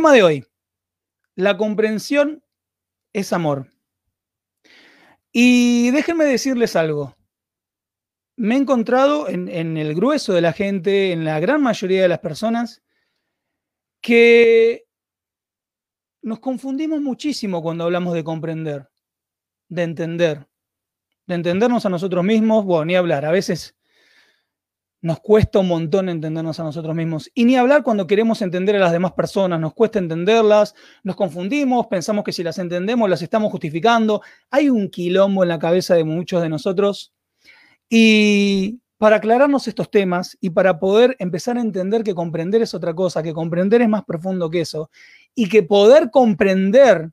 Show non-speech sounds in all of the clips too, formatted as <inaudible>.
Tema de hoy. La comprensión es amor. Y déjenme decirles algo. Me he encontrado en, en, el grueso de la gente, en la gran mayoría de las personas, que nos confundimos muchísimo cuando hablamos de comprender, de entender, de entendernos a nosotros mismos, bueno, ni hablar, a veces nos cuesta un montón entendernos a nosotros mismos. Y ni hablar cuando queremos entender a las demás personas, nos cuesta entenderlas, nos confundimos, pensamos que si las entendemos las estamos justificando. Hay un quilombo en la cabeza de muchos de nosotros. Y para aclararnos estos temas y para poder empezar a entender que comprender es otra cosa, que comprender es más profundo que eso, y que poder comprender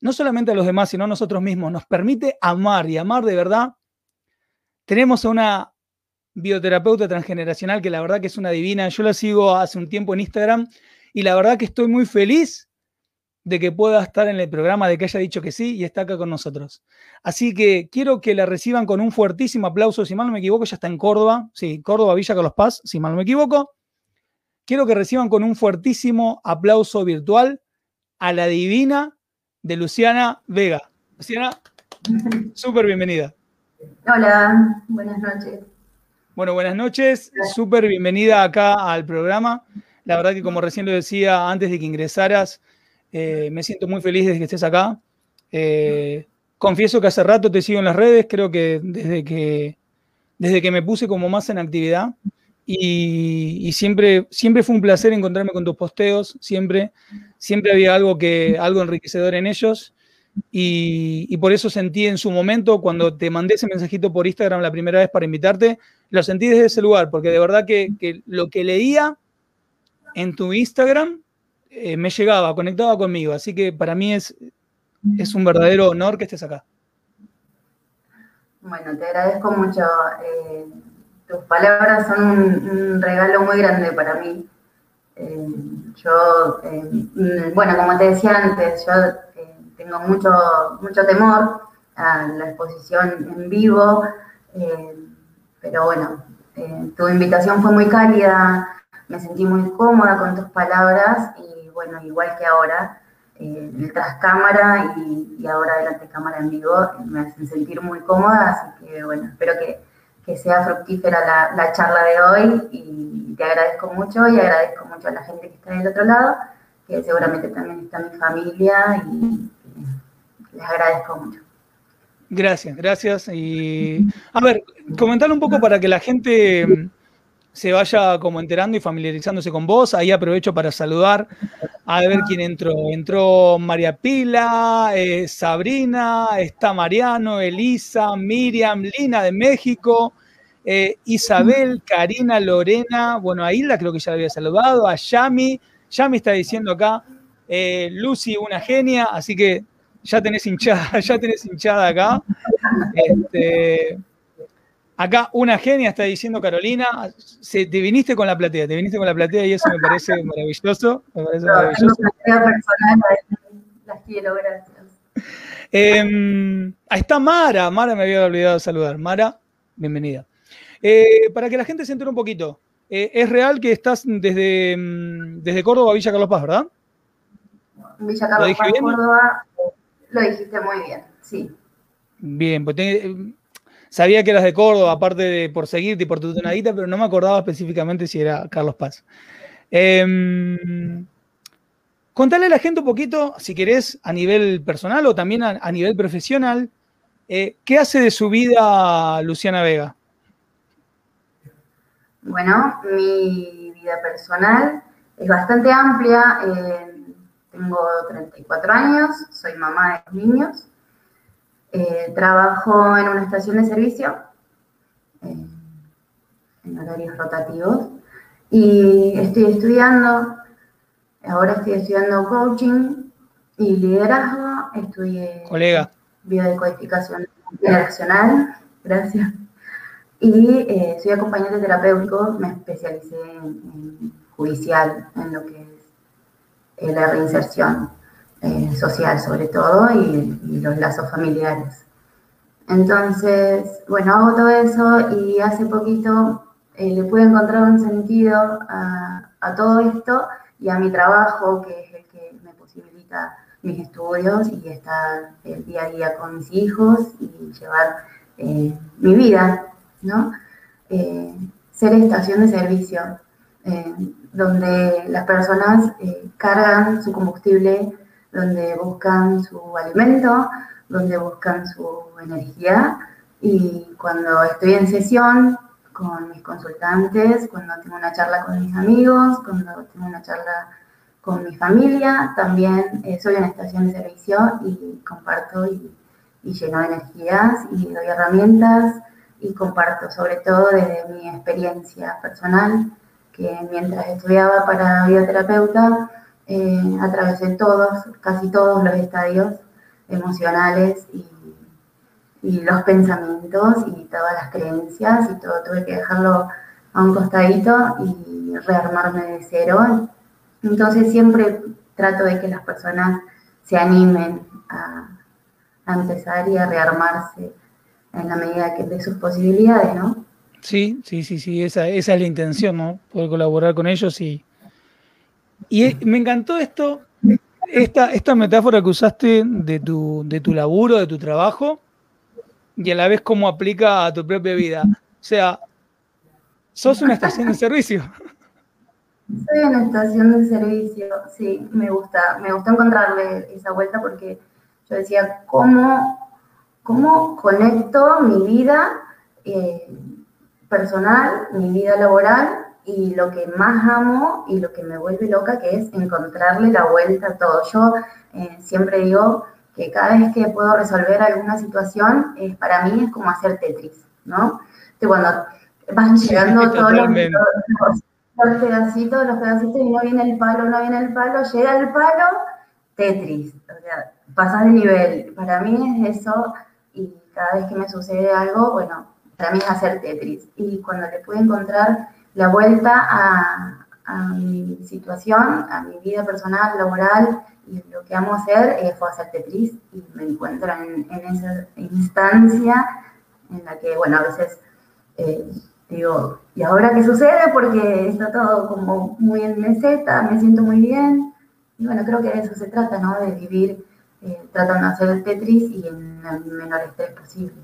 no solamente a los demás, sino a nosotros mismos, nos permite amar y amar de verdad, tenemos una bioterapeuta transgeneracional, que la verdad que es una divina. Yo la sigo hace un tiempo en Instagram y la verdad que estoy muy feliz de que pueda estar en el programa, de que haya dicho que sí y está acá con nosotros. Así que quiero que la reciban con un fuertísimo aplauso, si mal no me equivoco, ya está en Córdoba, sí, Córdoba, Villa Carlos Paz, si mal no me equivoco. Quiero que reciban con un fuertísimo aplauso virtual a la divina de Luciana Vega. Luciana, súper bienvenida. Hola, buenas noches. Bueno, buenas noches, súper bienvenida acá al programa. La verdad que como recién lo decía antes de que ingresaras, eh, me siento muy feliz de que estés acá. Eh, confieso que hace rato te sigo en las redes, creo que desde que, desde que me puse como más en actividad y, siempre, siempre fue un placer encontrarme con tus posteos, siempre, siempre había algo, que, algo enriquecedor en ellos. Y, por eso sentí en su momento, cuando te mandé ese mensajito por Instagram la primera vez para invitarte, lo sentí desde ese lugar, porque de verdad que, lo que leía en tu Instagram eh, me llegaba, conectaba conmigo. Así que para mí es, es un verdadero honor que estés acá. Bueno, te agradezco mucho. Eh, tus palabras son un, regalo muy grande para mí. Eh, yo, bueno, como te decía antes, yo tengo mucho, mucho temor a la exposición en vivo, pero bueno, eh, tu invitación fue muy cálida, me sentí muy cómoda con tus palabras y bueno, igual que ahora, eh, tras cámara y, ahora delante cámara en vivo, me hacen sentir muy cómoda, así que bueno, espero que, que sea fructífera la, la, charla de hoy y te agradezco mucho y agradezco mucho a la gente que está del otro lado, que seguramente también está mi familia y les agradezco mucho. Gracias, gracias. Y a ver, comentar un poco para que la gente mm, se vaya como enterando y familiarizándose con vos. Ahí aprovecho para saludar a ver quién entró. Entró María Pila, eh, Sabrina, está Mariano, Elisa, Miriam, Lina de México, eh, Isabel, Karina, Lorena, bueno, a Hilda creo que ya la había saludado, a Yami, Yami está diciendo acá, eh, Lucy, una genia, así que ya tenés hinchada, <laughs> ya tenés hinchada acá. Este, acá una genia está diciendo Carolina, se, te viniste con la platea, te viniste con la platea y eso me parece maravilloso. Me parece maravilloso. Las quiero, gracias. Em, ahí está Mara, Mara me había olvidado de saludar. Mara, bienvenida. Eh, para que la gente se entere un poquito, eh, es real que estás desde, mm, desde Córdoba a Villa Carlos Paz, ¿verdad? Villa Carlos Paz, Córdoba, lo dijiste muy bien, sí. Bien, pues sabía que eras de Córdoba, aparte de por seguirte y por tu tonadita, pero no me acordaba específicamente si era Carlos Paz. Eh, contale a la gente un poquito, si querés, a nivel personal o también a, nivel profesional, eh, ¿qué hace de su vida Luciana Vega? Bueno, mi vida personal es bastante amplia. Eh, tengo 34 años, soy mamá de niños, eh, trabajo en una estación de servicio eh, en horarios rotativos y estoy estudiando ahora estoy estudiando coaching y liderazgo, estudié Colega. biodecodificación generacional, gracias. Y eh, soy acompañante terapéutico, me especialicé en, judicial, en lo que la reinserción eh, social sobre todo y, los lazos familiares. Entonces, bueno, hago todo eso y hace poquito eh, le pude encontrar un sentido a, a, todo esto y a mi trabajo, que es el que me posibilita mis estudios y estar el día a día con mis hijos y llevar eh, mi vida, ¿no? ser estación de servicio, donde las personas cargan su combustible donde buscan su alimento, donde buscan su energía. Y cuando estoy en sesión con mis consultantes, cuando tengo una charla con mis amigos, cuando tengo una charla con mi familia, también eh, soy una estación de servicio y comparto y, y lleno de energías y doy herramientas y comparto sobre todo desde mi experiencia personal, que mientras estudiaba para bioterapeuta, eh, atravesé todos, casi todos los estadios emocionales y, los pensamientos y todas las creencias y todo. Tuve que dejarlo a un costadito y rearmarme de cero. Entonces siempre trato de que las personas se animen a, empezar y a rearmarse en la medida que de sus posibilidades, ¿no? Sí, sí, sí, sí, esa, es la intención, ¿no? Poder colaborar con ellos y, y me encantó esto, esta, esta metáfora que usaste de tu, de tu laburo, de tu trabajo, y a la vez cómo aplica a tu propia vida. O sea, sos una estación de servicio. Soy una estación de servicio, sí, me gusta, me gusta encontrarle esa vuelta porque yo decía, ¿cómo, cómo conecto mi vida eh, personal, mi vida laboral y lo que más amo y lo que me vuelve loca, que es encontrarle la vuelta a todo. Yo eh, siempre digo que cada vez que puedo resolver alguna situación, es, para mí es como hacer Tetris, ¿no? De cuando van llegando <laughs> todos los, pedacitos, los pedacitos y no viene el palo, no viene el palo, llega el palo, Tetris, o sea, pasas de nivel. Para mí es eso y cada vez que me sucede algo, bueno, para mí es hacer Tetris. Y cuando le pude encontrar la vuelta a, mi situación, a mi vida personal, laboral, y lo que amo hacer eh, hacer Tetris y me encuentro en, esa instancia en la que, bueno, a veces eh, digo, ¿y ahora qué sucede? Porque está todo como muy en meseta, me siento muy bien. Y bueno, creo que de eso se trata, ¿no? De vivir eh, tratando de hacer Tetris y en el menor estrés posible.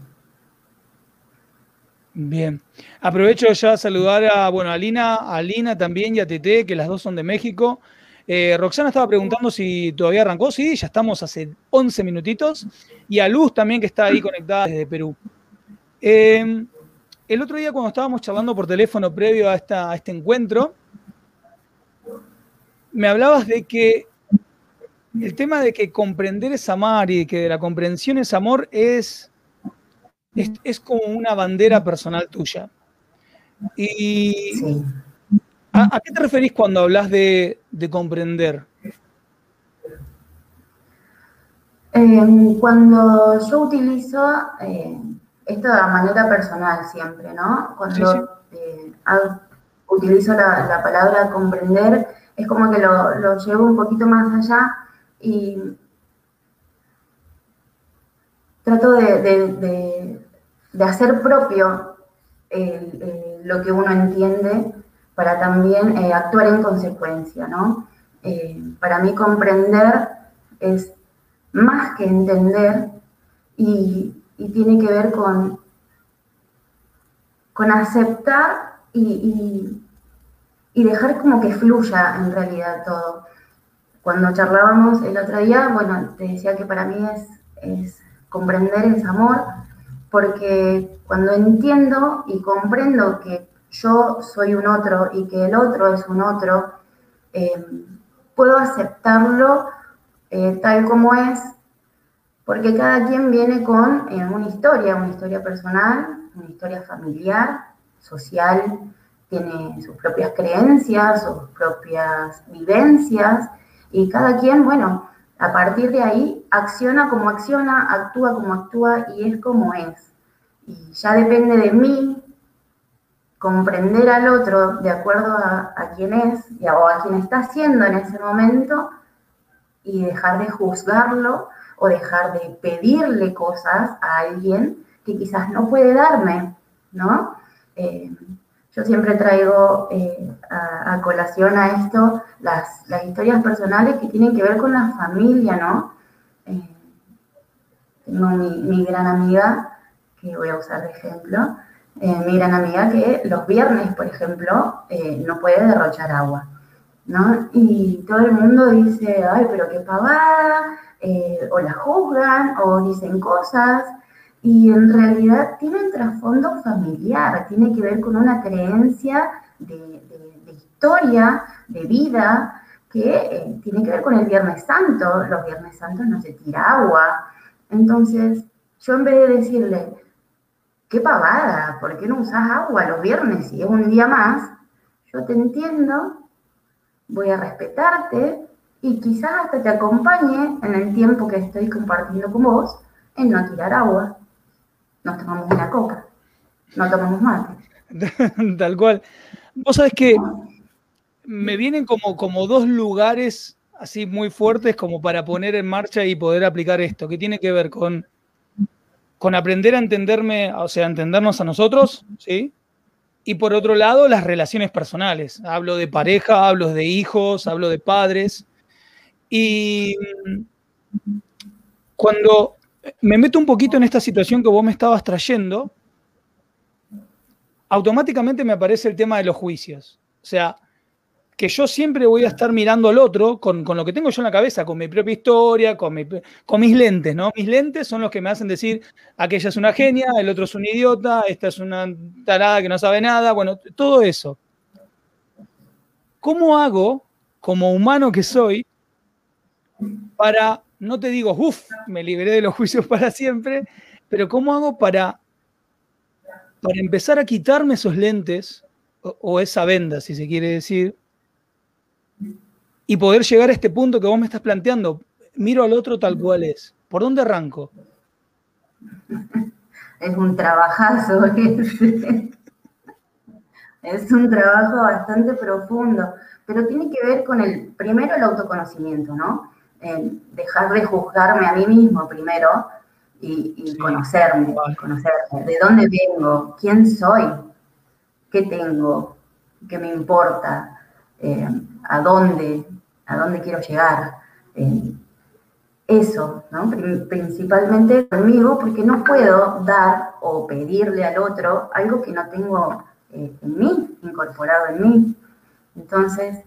Bien. Aprovecho ya a saludar a, bueno, a Lina, también y a Tete, que las dos son de México. Eh, Roxana estaba preguntando si todavía arrancó. Sí, ya estamos hace 11 minutitos. Y a Luz también, que está ahí conectada desde Perú. Em, el otro día, cuando estábamos charlando por teléfono previo a, esta, este encuentro, me hablabas de que el tema de que comprender es amar y que la comprensión es amor es es, como una bandera personal tuya. Y ¿a, qué te referís cuando hablas de, comprender? Em, cuando yo utilizo eh, esto de manera personal siempre, ¿no? Cuando eh, utilizo la, palabra comprender, es como que lo, llevo un poquito más allá y trato de de hacer propio lo que uno entiende para también eh, actuar en consecuencia, ¿no? Eh, para mí comprender es más que entender y, tiene que ver con, con aceptar y, dejar como que fluya en realidad todo. Cuando charlábamos el otro día, bueno, te decía que para mí es, es comprender es amor, porque cuando entiendo y comprendo que yo soy un otro y que el otro es un otro, eh, puedo aceptarlo eh, tal como es, porque cada quien viene con eh, una historia, una historia personal, una historia familiar, social, tiene sus propias creencias, sus propias vivencias, y cada quien, bueno, a partir de ahí acciona como acciona, actúa como actúa y es como es. Y ya depende de mí comprender al otro de acuerdo a, quién es y a, o a quién está haciendo en ese momento y dejar de juzgarlo o dejar de pedirle cosas a alguien que quizás no puede darme, ¿no? Eh, yo siempre traigo eh, a, colación a esto las, historias personales que tienen que ver con la familia, ¿no? Eh, tengo mi, gran amiga, que voy a usar de ejemplo, mi gran amiga que los viernes, por ejemplo, no puede derrochar agua, ¿no? Y todo el mundo dice, ay, pero qué pavada, o la juzgan, o dicen cosas, y en realidad tiene un trasfondo familiar, tiene que ver con una creencia de, historia, de vida, que eh, tiene que ver con el Viernes Santo. Los Viernes Santos no se tira agua. Entonces, yo en vez de decirle, qué pavada, ¿por qué no usas agua los viernes y es un día más? Yo te entiendo, voy a respetarte y quizás hasta te acompañe en el tiempo que estoy compartiendo con vos en no tirar agua nos tomamos una coca, no tomamos mate. <laughs> Tal cual. Vos sabés que me vienen como, como dos lugares así muy fuertes como para poner en marcha y poder aplicar esto, que tiene que ver con, con aprender a entenderme, o sea, entendernos a nosotros, ¿sí? Y por otro lado, las relaciones personales. Hablo de pareja, hablo de hijos, hablo de padres. Y cuando me meto un poquito en esta situación que vos me estabas trayendo, automáticamente me aparece el tema de los juicios. O sea, que yo siempre voy a estar mirando al otro con, lo que tengo yo en la cabeza, con mi propia historia, con, con, mis lentes, ¿no? Mis lentes son los que me hacen decir, aquella es una genia, el otro es un idiota, esta es una tarada que no sabe nada, bueno, todo eso. ¿Cómo hago, como humano que soy, para no te digo, uff, me liberé de los juicios para siempre, pero ¿cómo hago para, para empezar a quitarme esos lentes o, esa venda, si se quiere decir, y poder llegar a este punto que vos me estás planteando? Miro al otro tal cual es. ¿Por dónde arranco? Es un trabajazo. Es un trabajo bastante profundo, pero tiene que ver con el, primero el autoconocimiento, ¿no? Dejar de juzgarme a mí mismo primero y, conocerme, conocerme, de dónde vengo, quién soy, qué tengo, qué me importa, eh, a dónde, a dónde quiero llegar. Eh, eso, ¿no? principalmente conmigo, porque no puedo dar o pedirle al otro algo que no tengo eh, en mí, incorporado en mí. Entonces,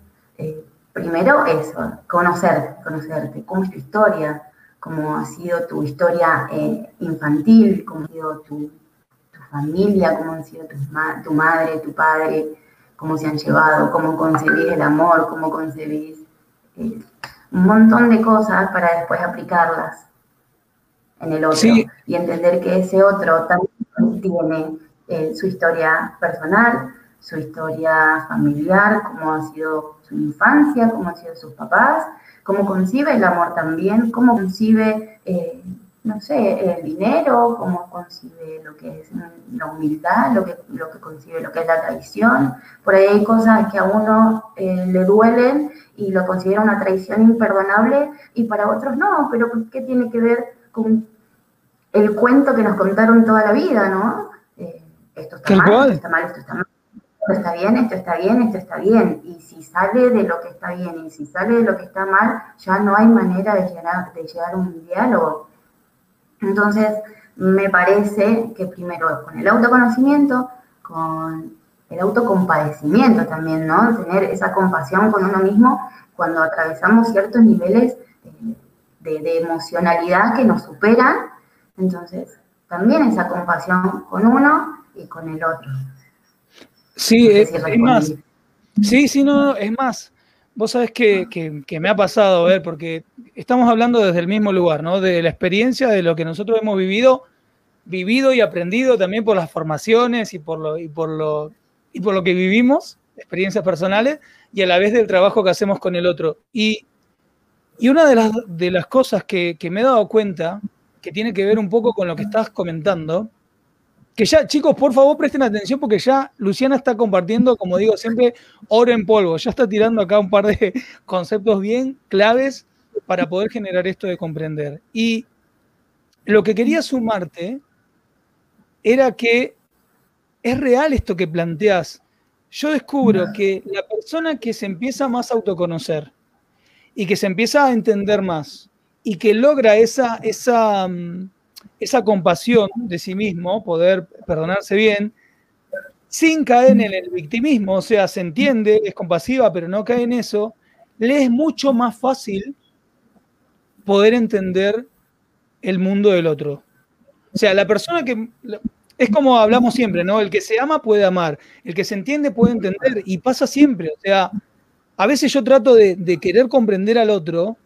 primero eso, conocer, conocerte, cómo es tu historia, cómo ha sido tu historia eh, infantil, cómo ha sido tu, familia, cómo ha sido tu, madre, tu padre, cómo se han llevado, cómo concebís el amor, cómo concebís eh, un montón de cosas para después aplicarlas en el otro y entender que ese otro también tiene eh, su historia personal, su historia familiar, cómo ha sido su infancia, cómo han sido sus papás, cómo concibe el amor también, cómo concibe, eh, no sé, el dinero, cómo concibe lo que es la humildad, lo que, lo que concibe lo que es la traición. Por ahí hay cosas que a uno eh, le duelen y lo considera una traición imperdonable y para otros no, pero ¿qué tiene que ver con el cuento que nos contaron toda la vida, no? Eh, esto está mal, esto está mal, esto está mal esto está bien, esto está bien, esto está bien. Y si sale de lo que está bien y si sale de lo que está mal, ya no hay manera de llegar, de llegar a un diálogo. Entonces, me parece que primero con el autoconocimiento, con el autocompadecimiento también, ¿no? Tener esa compasión con uno mismo cuando atravesamos ciertos niveles eh, de, de emocionalidad que nos superan. Entonces, también esa compasión con uno y con el otro. Sí, es, más. Sí, sí, no, es más. Vos sabés que, me ha pasado, a ver, porque estamos hablando desde el mismo lugar, ¿no? De la experiencia, de lo que nosotros hemos vivido, vivido y aprendido también por las formaciones y por lo, y por lo y por lo que vivimos, experiencias personales, y a la vez del trabajo que hacemos con el otro. Y, una de las, de las cosas que, que me he dado cuenta, que tiene que ver un poco con lo que estás comentando, que ya, chicos, por favor presten atención porque ya Luciana está compartiendo, como digo siempre, oro en polvo. Ya está tirando acá un par de <laughs> conceptos bien claves para poder generar esto de comprender. Y lo que quería sumarte era que es real esto que planteas. Yo descubro que la persona que se empieza más a autoconocer y que se empieza a entender más y que logra esa, esa, mm, esa compasión de sí mismo, poder perdonarse bien, sin caer en el victimismo, o sea, se entiende, es compasiva, pero no cae en eso, le es mucho más fácil poder entender el mundo del otro. O sea, la persona que... Es como hablamos siempre, ¿no? El que se ama puede amar, el que se entiende puede entender y pasa siempre. O sea, a veces yo trato de, de querer comprender al otro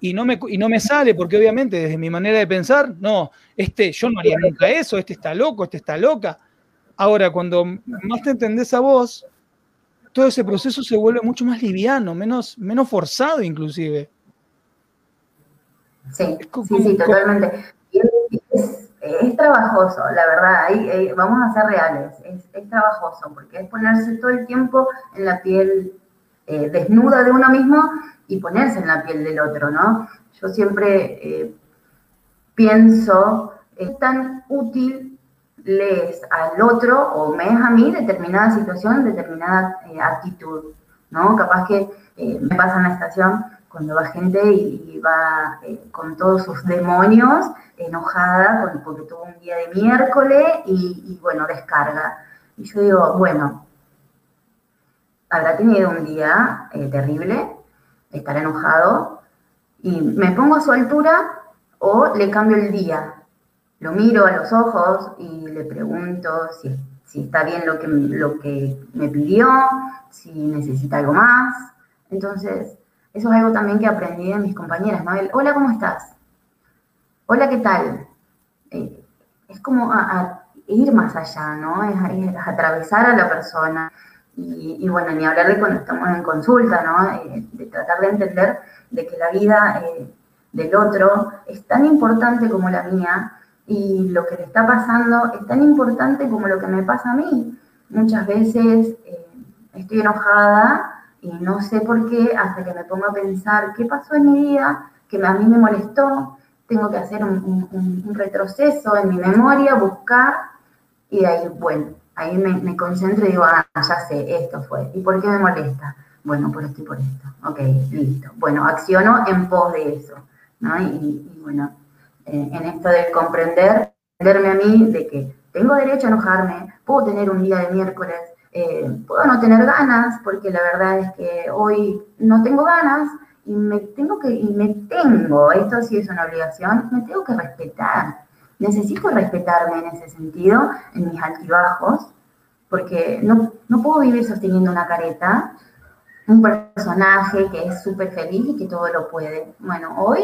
y no, me, y no me sale, porque obviamente desde mi manera de pensar, no, este, yo no haría nunca eso, este está loco, este está loca. Ahora, cuando más te entendés a vos, todo ese proceso se vuelve mucho más liviano, menos, menos forzado inclusive. Sí, sí, sí, totalmente. Es, trabajoso, la verdad, vamos a ser reales, es, trabajoso, porque es ponerse todo el tiempo en la piel eh, desnuda de uno mismo y ponerse en la piel del otro, ¿no? Yo siempre eh, pienso, es tan útil lees al otro o me es a mí determinada situación, determinada eh, actitud, ¿no? Capaz que eh, me pasa en la estación cuando va gente y, va con todos sus demonios, enojada porque tuvo un día de miércoles y, y bueno, descarga. Y yo digo, bueno, habrá tenido un día terrible, estar enojado y me pongo a su altura o le cambio el día. Lo miro a los ojos y le pregunto si, está bien lo que, lo que me pidió, si necesita algo más. Entonces, eso es algo también que aprendí de mis compañeras, ¿no? hola, ¿cómo estás? Hola, ¿qué tal? Eh, es como a, ir más allá, ¿no? es atravesar a la persona y, bueno, ni hablar de cuando estamos en consulta, ¿no? Eh, de tratar de entender de que la vida eh, del otro es tan importante como la mía y lo que le está pasando es tan importante como lo que me pasa a mí. Muchas veces eh, estoy enojada y no sé por qué hasta que me pongo a pensar qué pasó en mi vida, que a mí me molestó, tengo que hacer un, un retroceso en mi memoria, buscar y de ahí, bueno, ahí me, concentro y digo, ah, ya sé, esto fue. ¿Y por qué me molesta? Bueno, por esto y por esto. Ok, listo. Bueno, acciono en pos de eso. Y, bueno, eh, en esto de comprender, entenderme a mí de que tengo derecho a enojarme, puedo tener un día de miércoles, eh, puedo no tener ganas, porque la verdad es que hoy no tengo ganas y me tengo que, y me tengo, esto sí es una obligación, me tengo que respetar necesito respetarme en ese sentido, en mis altibajos, porque no, no puedo vivir sosteniendo una careta, un personaje que es súper feliz y que todo lo puede. Bueno, hoy,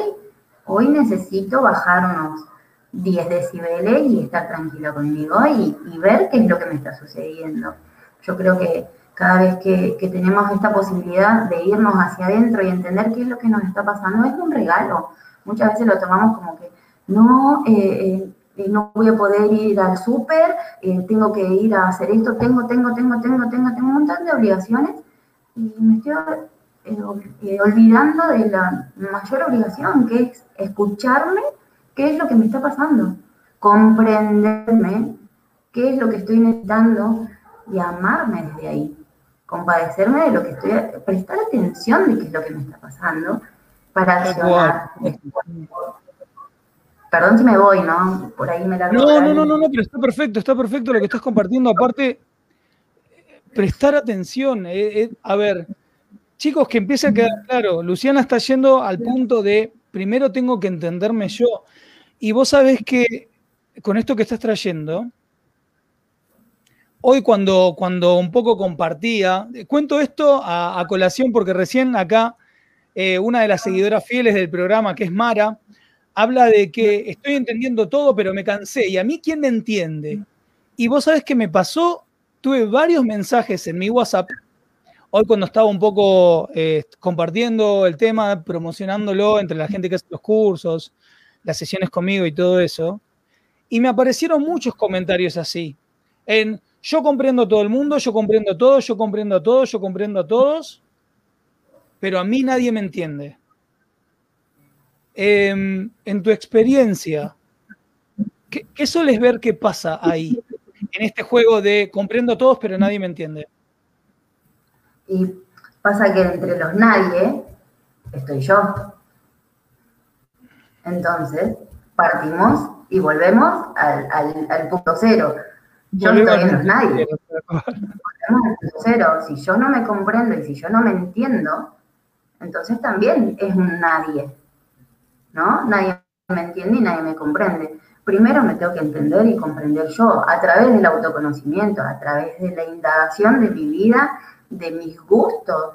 hoy necesito bajar unos 10 decibeles y estar tranquila conmigo y, ver qué es lo que me está sucediendo. Yo creo que cada vez que, que, tenemos esta posibilidad de irnos hacia adentro y entender qué es lo que nos está pasando, es un regalo. Muchas veces lo tomamos como que no, eh, eh, no voy a poder ir al súper, eh, tengo que ir a hacer esto, tengo, tengo, tengo, tengo, tengo, tengo un montón de obligaciones y me estoy olvidando de la mayor obligación, que es escucharme qué es lo que me está pasando, comprenderme qué es lo que estoy necesitando y amarme desde ahí, compadecerme de lo que estoy, prestar atención de qué es lo que me está pasando para accionar. Perdón si me voy, ¿no? Por ahí me la No, no, no, no, no, pero está perfecto, está perfecto lo que estás compartiendo. Aparte, prestar atención. Eh, eh, a ver, chicos, que empiece a quedar claro. Luciana está yendo al punto de primero tengo que entenderme yo. Y vos sabés que con esto que estás trayendo, hoy cuando, cuando un poco compartía, cuento esto a, colación porque recién acá eh, una de las seguidoras fieles del programa, que es Mara, habla de que estoy entendiendo todo, pero me cansé. ¿Y a mí quién me entiende? Y vos sabés que me pasó tuve varios mensajes en mi WhatsApp, hoy cuando estaba un poco eh, compartiendo el tema, promocionándolo entre la gente que hace los cursos, las sesiones conmigo y todo eso, y me aparecieron muchos comentarios así, en yo comprendo a todo el mundo, yo comprendo a todos, yo comprendo a todos, yo comprendo a todos, pero a mí nadie me entiende. Em, en tu experiencia, ¿qué, ¿qué sueles ver que pasa ahí? En este juego de comprendo a todos, pero nadie me entiende. Y pasa que entre los nadie estoy yo. Entonces, partimos y volvemos al, al, punto cero. Yo no estoy en los nadie. Volvemos al punto cero. Si yo no me comprendo y si yo no me entiendo, entonces también es un nadie. ¿No? Nadie me entiende y nadie me comprende. Primero me tengo que entender y comprender yo a través del autoconocimiento, a través de la indagación de mi vida, de mis gustos.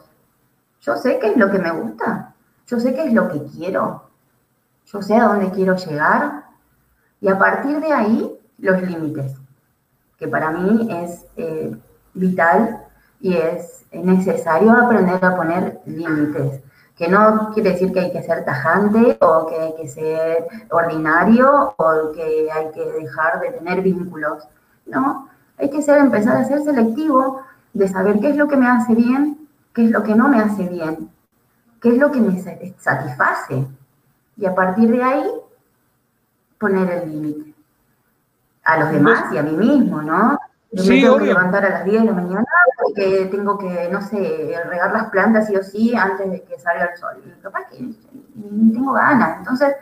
Yo sé qué es lo que me gusta, yo sé qué es lo que quiero, yo sé a dónde quiero llegar y a partir de ahí los límites, que para mí es eh, vital y es necesario aprender a poner límites que no quiere decir que hay que ser tajante o que hay que ser ordinario o que hay que dejar de tener vínculos. No, hay que ser, empezar a ser selectivo de saber qué es lo que me hace bien, qué es lo que no me hace bien, qué es lo que me satisface. Y a partir de ahí, poner el límite. A los demás y a mí mismo, ¿no? Yo me tengo que levantar a las 10 de la mañana porque tengo que, no sé, regar las plantas sí o sí antes de que salga el sol. Y capaz que ni tengo ganas. Entonces,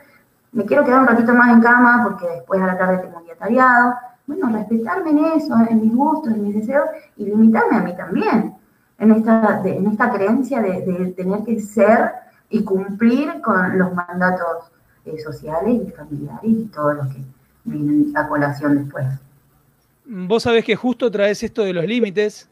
me quiero quedar un ratito más en cama porque después a la tarde tengo un día tareado. Bueno, respetarme en eso, en mis gustos, en mis deseos y limitarme a mí también. En esta, en esta creencia de, tener que ser y cumplir con los mandatos eh, sociales y familiares y todo lo que viene a colación después. Vos sabés que justo traes esto de los límites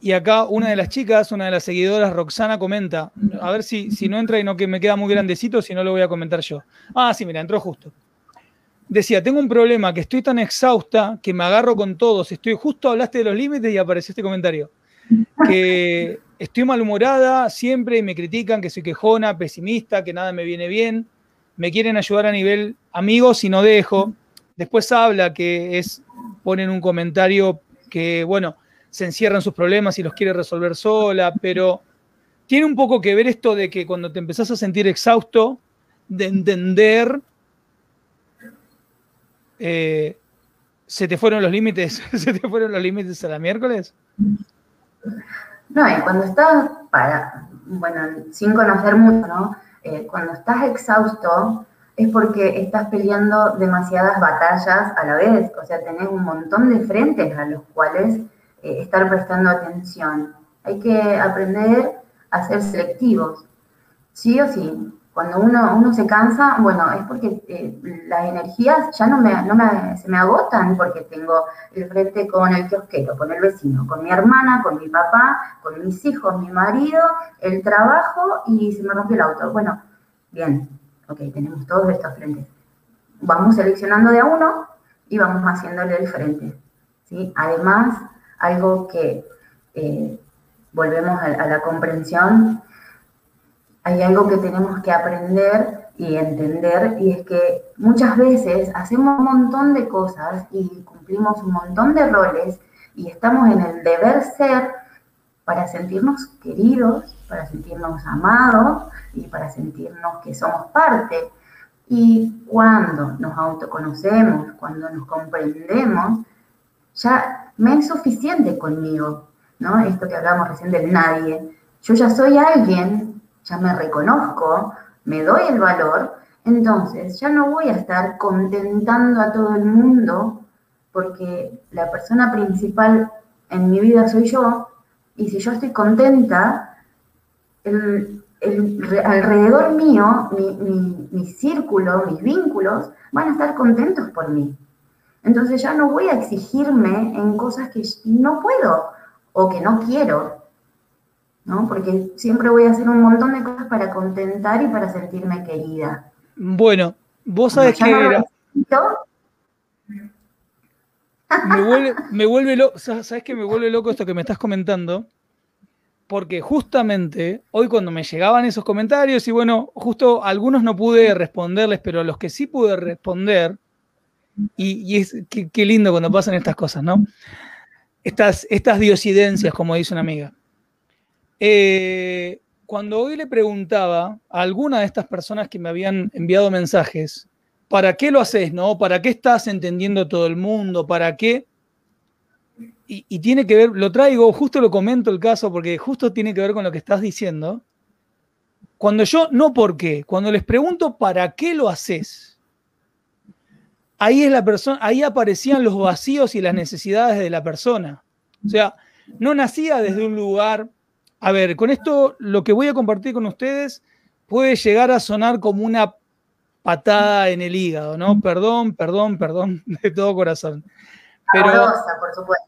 y acá una de las chicas, una de las seguidoras, Roxana, comenta, a ver si, si no entra y no que me queda muy grandecito, si no lo voy a comentar yo. Ah, sí, mira, entró justo. Decía, tengo un problema, que estoy tan exhausta que me agarro con todos. Estoy justo hablaste de los límites y apareció este comentario. Que estoy malhumorada siempre y me critican que soy quejona, pesimista, que nada me viene bien. Me quieren ayudar a nivel amigos y no dejo. Después habla que es ponen un comentario que, bueno, se encierra en sus problemas y los quiere resolver sola, pero tiene un poco que ver esto de que cuando te empezás a sentir exhausto, de entender, eh, ¿se te fueron los límites? <laughs> ¿Se te fueron los límites a la miércoles? No, cuando estás, bueno, sin conocer mucho, ¿no? Eh, cuando estás exhausto, es porque estás peleando demasiadas batallas a la vez, o sea, tenés un montón de frentes a los cuales eh, estar prestando atención. Hay que aprender a ser selectivos, sí o sí. Cuando uno, uno se cansa, bueno, es porque eh, las energías ya no, me, no me, se me agotan porque tengo el frente con el kiosquero, con el vecino, con mi hermana, con mi papá, con mis hijos, mi marido, el trabajo y se me rompió el auto. Bueno, bien, ok, tenemos todos estos frentes. Vamos seleccionando de a uno y vamos haciéndole el frente. ¿sí? Además, algo que eh, volvemos a, a la comprensión, hay algo que tenemos que aprender y entender, y es que muchas veces hacemos un montón de cosas y cumplimos un montón de roles y estamos en el deber ser para sentirnos queridos, para sentirnos amados y para sentirnos que somos parte. Y cuando nos autoconocemos, cuando nos comprendemos, ya me es suficiente conmigo, ¿no? Esto que hablamos recién del nadie. Yo ya soy alguien, ya me reconozco, me doy el valor, entonces ya no voy a estar contentando a todo el mundo porque la persona principal en mi vida soy yo y si yo estoy contenta, el, alrededor mío, mi, círculo, mis vínculos, van a estar contentos por mí. Entonces ya no voy a exigirme en cosas que no puedo o que no quiero, ¿no? Porque siempre voy a hacer un montón de cosas para contentar y para sentirme querida. Bueno, vos sabés que... me vuelve, me vuelve loco, ¿sabes qué me vuelve loco esto que me estás comentando? Porque justamente hoy cuando me llegaban esos comentarios, y bueno, justo algunos no pude responderles, pero a los que sí pude responder, y, es qué, lindo cuando pasan estas cosas, ¿no? Estas, estas diosidencias, como dice una amiga. Eh, cuando hoy le preguntaba a alguna de estas personas que me habían enviado mensajes, ¿para qué lo haces, no? ¿Para qué estás entendiendo todo el mundo? ¿Para qué? Y, tiene que ver, lo traigo, justo lo comento el caso, porque justo tiene que ver con lo que estás diciendo. Cuando yo, no por qué, cuando les pregunto para qué lo haces, ahí es la persona, ahí aparecían los vacíos y las necesidades de la persona. O sea, no nacía desde un lugar. A ver, con esto lo que voy a compartir con ustedes puede llegar a sonar como una patada en el hígado, ¿no? Perdón, perdón, perdón, <laughs> de todo corazón. Pero, amorosa, por supuesto.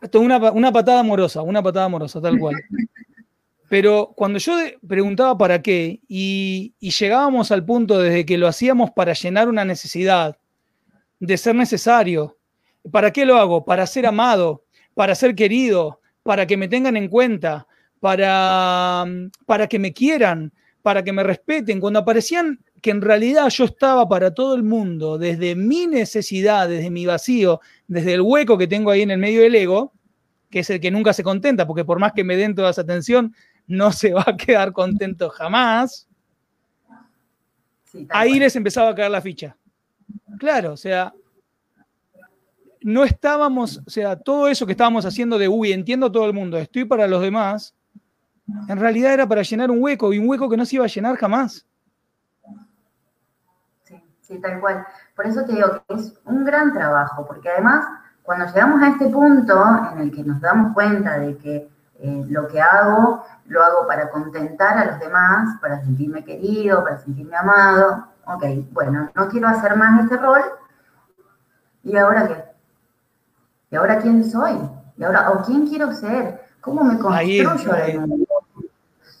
Esto es una, patada amorosa, una patada amorosa, tal cual. <laughs> Pero cuando yo preguntaba para qué y, y, llegábamos al punto desde que lo hacíamos para llenar una necesidad, de ser necesario, ¿para qué lo hago? Para ser amado, para ser querido, para que me tengan en cuenta, para, para que me quieran, para que me respeten. Cuando aparecían que en realidad yo estaba para todo el mundo, desde mi necesidad, desde mi vacío, desde el hueco que tengo ahí en el medio del ego, que es el que nunca se contenta, porque por más que me den toda esa atención, no se va a quedar contento jamás. ahí les empezaba a caer la ficha. Claro, o sea, no estábamos, o sea, todo eso que estábamos haciendo de, uy, entiendo todo el mundo, estoy para los demás, en realidad era para llenar un hueco y un hueco que no se iba a llenar jamás. Sí, tal cual. Por eso te digo que es un gran trabajo, porque además cuando llegamos a este punto en el que nos damos cuenta de que eh, lo que hago, lo hago para contentar a los demás, para sentirme querido, para sentirme amado, ok, bueno, no quiero hacer más este rol, ¿y ahora qué? ¿Y ahora quién soy? ¿Y ahora, o quién quiero ser? ¿Cómo me construyo?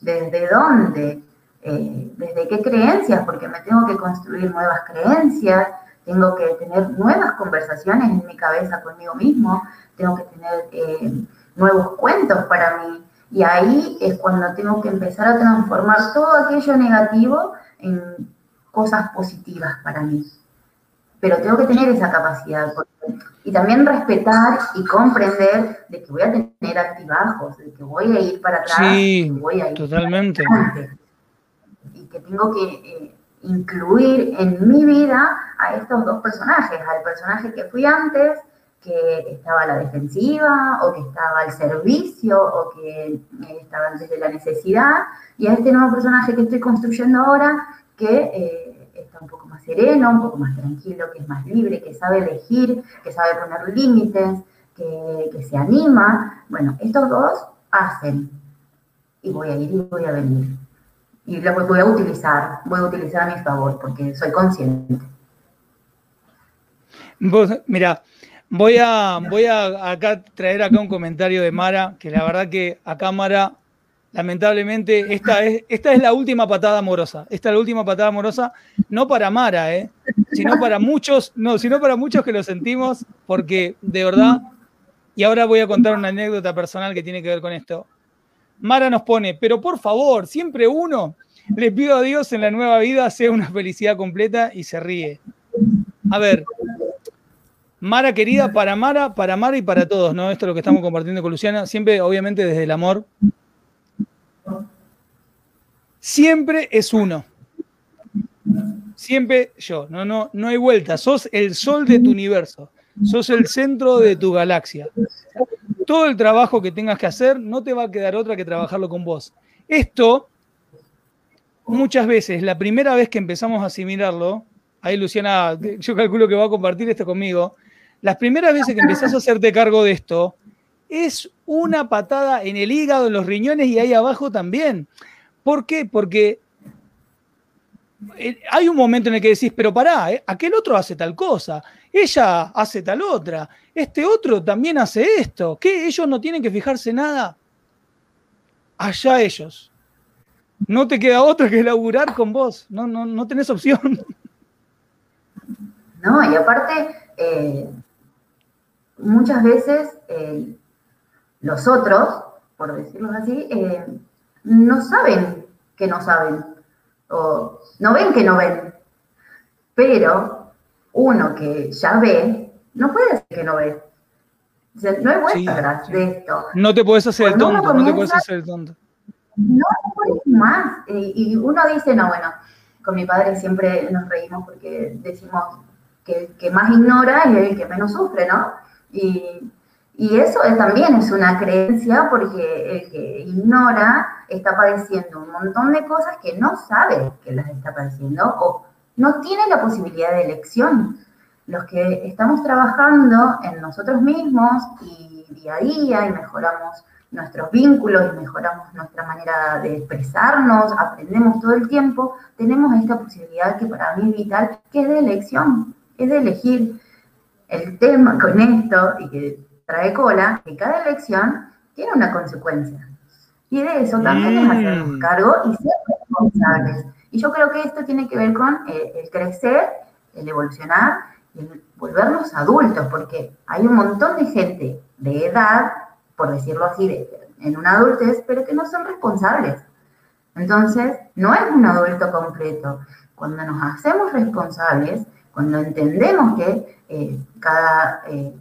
¿Desde dónde? Eh, desde qué creencias, porque me tengo que construir nuevas creencias, tengo que tener nuevas conversaciones en mi cabeza conmigo mismo, tengo que tener eh, nuevos cuentos para mí. Y ahí es cuando tengo que empezar a transformar todo aquello negativo en cosas positivas para mí. Pero tengo que tener esa capacidad. y también respetar y comprender de que voy a tener altibajos, de que voy a ir para atrás, sí, voy a ir totalmente que tengo que eh, incluir en mi vida a estos dos personajes, al personaje que fui antes, que estaba a la defensiva o que estaba al servicio o que eh, estaba desde la necesidad, y a este nuevo personaje que estoy construyendo ahora, que eh, está un poco más sereno, un poco más tranquilo, que es más libre, que sabe elegir, que sabe poner límites, que, que se anima. Bueno, estos dos hacen. Y voy a ir y voy a venir y la voy a utilizar, voy a utilizar a mi favor porque soy consciente. mira, voy a, voy a acá traer acá un comentario de Mara, que la verdad que acá Mara, lamentablemente, esta es, esta es la última patada amorosa. Esta es la última patada amorosa, no para Mara, ¿eh? sino para muchos, no, sino para muchos que lo sentimos, porque de verdad, y ahora voy a contar una anécdota personal que tiene que ver con esto. Mara nos pone, pero por favor, siempre uno, le pido a Dios en la nueva vida sea una felicidad completa y se ríe. A ver, Mara querida, para Mara, para Mara y para todos, ¿no? Esto es lo que estamos compartiendo con Luciana, siempre, obviamente, desde el amor. Siempre es uno. Siempre yo, no, no, no hay vuelta. Sos el sol de tu universo. Sos el centro de tu galaxia todo el trabajo que tengas que hacer, no te va a quedar otra que trabajarlo con vos. Esto, muchas veces, la primera vez que empezamos a asimilarlo, ahí Luciana, yo calculo que va a compartir esto conmigo, las primeras veces que empezás a hacerte cargo de esto, es una patada en el hígado, en los riñones y ahí abajo también. ¿Por qué? Porque eh, hay un momento en el que decís, pero pará, ¿eh? aquel otro hace tal cosa, ella hace tal otra, este otro también hace esto, ¿qué? Ellos no tienen que fijarse nada. Allá ellos. No te queda otra que laburar con vos, no, no, no tenés opción. No, y aparte, eh, muchas veces los otros, por decirlo así, no saben que no saben, o no ven que no ven, pero uno que ya ve, no puede decir que no ve. no hay vuelta de esto. No te puedes hacer el tonto, no te puedes hacer tonto. No puedes más. Y, uno dice, no, bueno, con mi padre siempre nos reímos porque decimos que el que más ignora es el que menos sufre, ¿no? Y, y eso también es una creencia porque el que ignora está padeciendo un montón de cosas que no sabe que las está padeciendo o no tiene la posibilidad de elección. Los que estamos trabajando en nosotros mismos y día a día y mejoramos nuestros vínculos y mejoramos nuestra manera de expresarnos, aprendemos todo el tiempo, tenemos esta posibilidad que para mí es vital, que es de elección, es de elegir el tema <laughs> con esto y que trae cola, que cada elección tiene una consecuencia. Y de eso también es hacernos mm. cargo y ser responsables. Y yo creo que esto tiene que ver con eh, el crecer, el evolucionar el volvernos adultos, porque hay un montón de gente de edad, por decirlo así, en una adultez, pero que no son responsables. Entonces, no es un adulto completo. Cuando nos hacemos responsables, cuando entendemos que eh, cada, eh,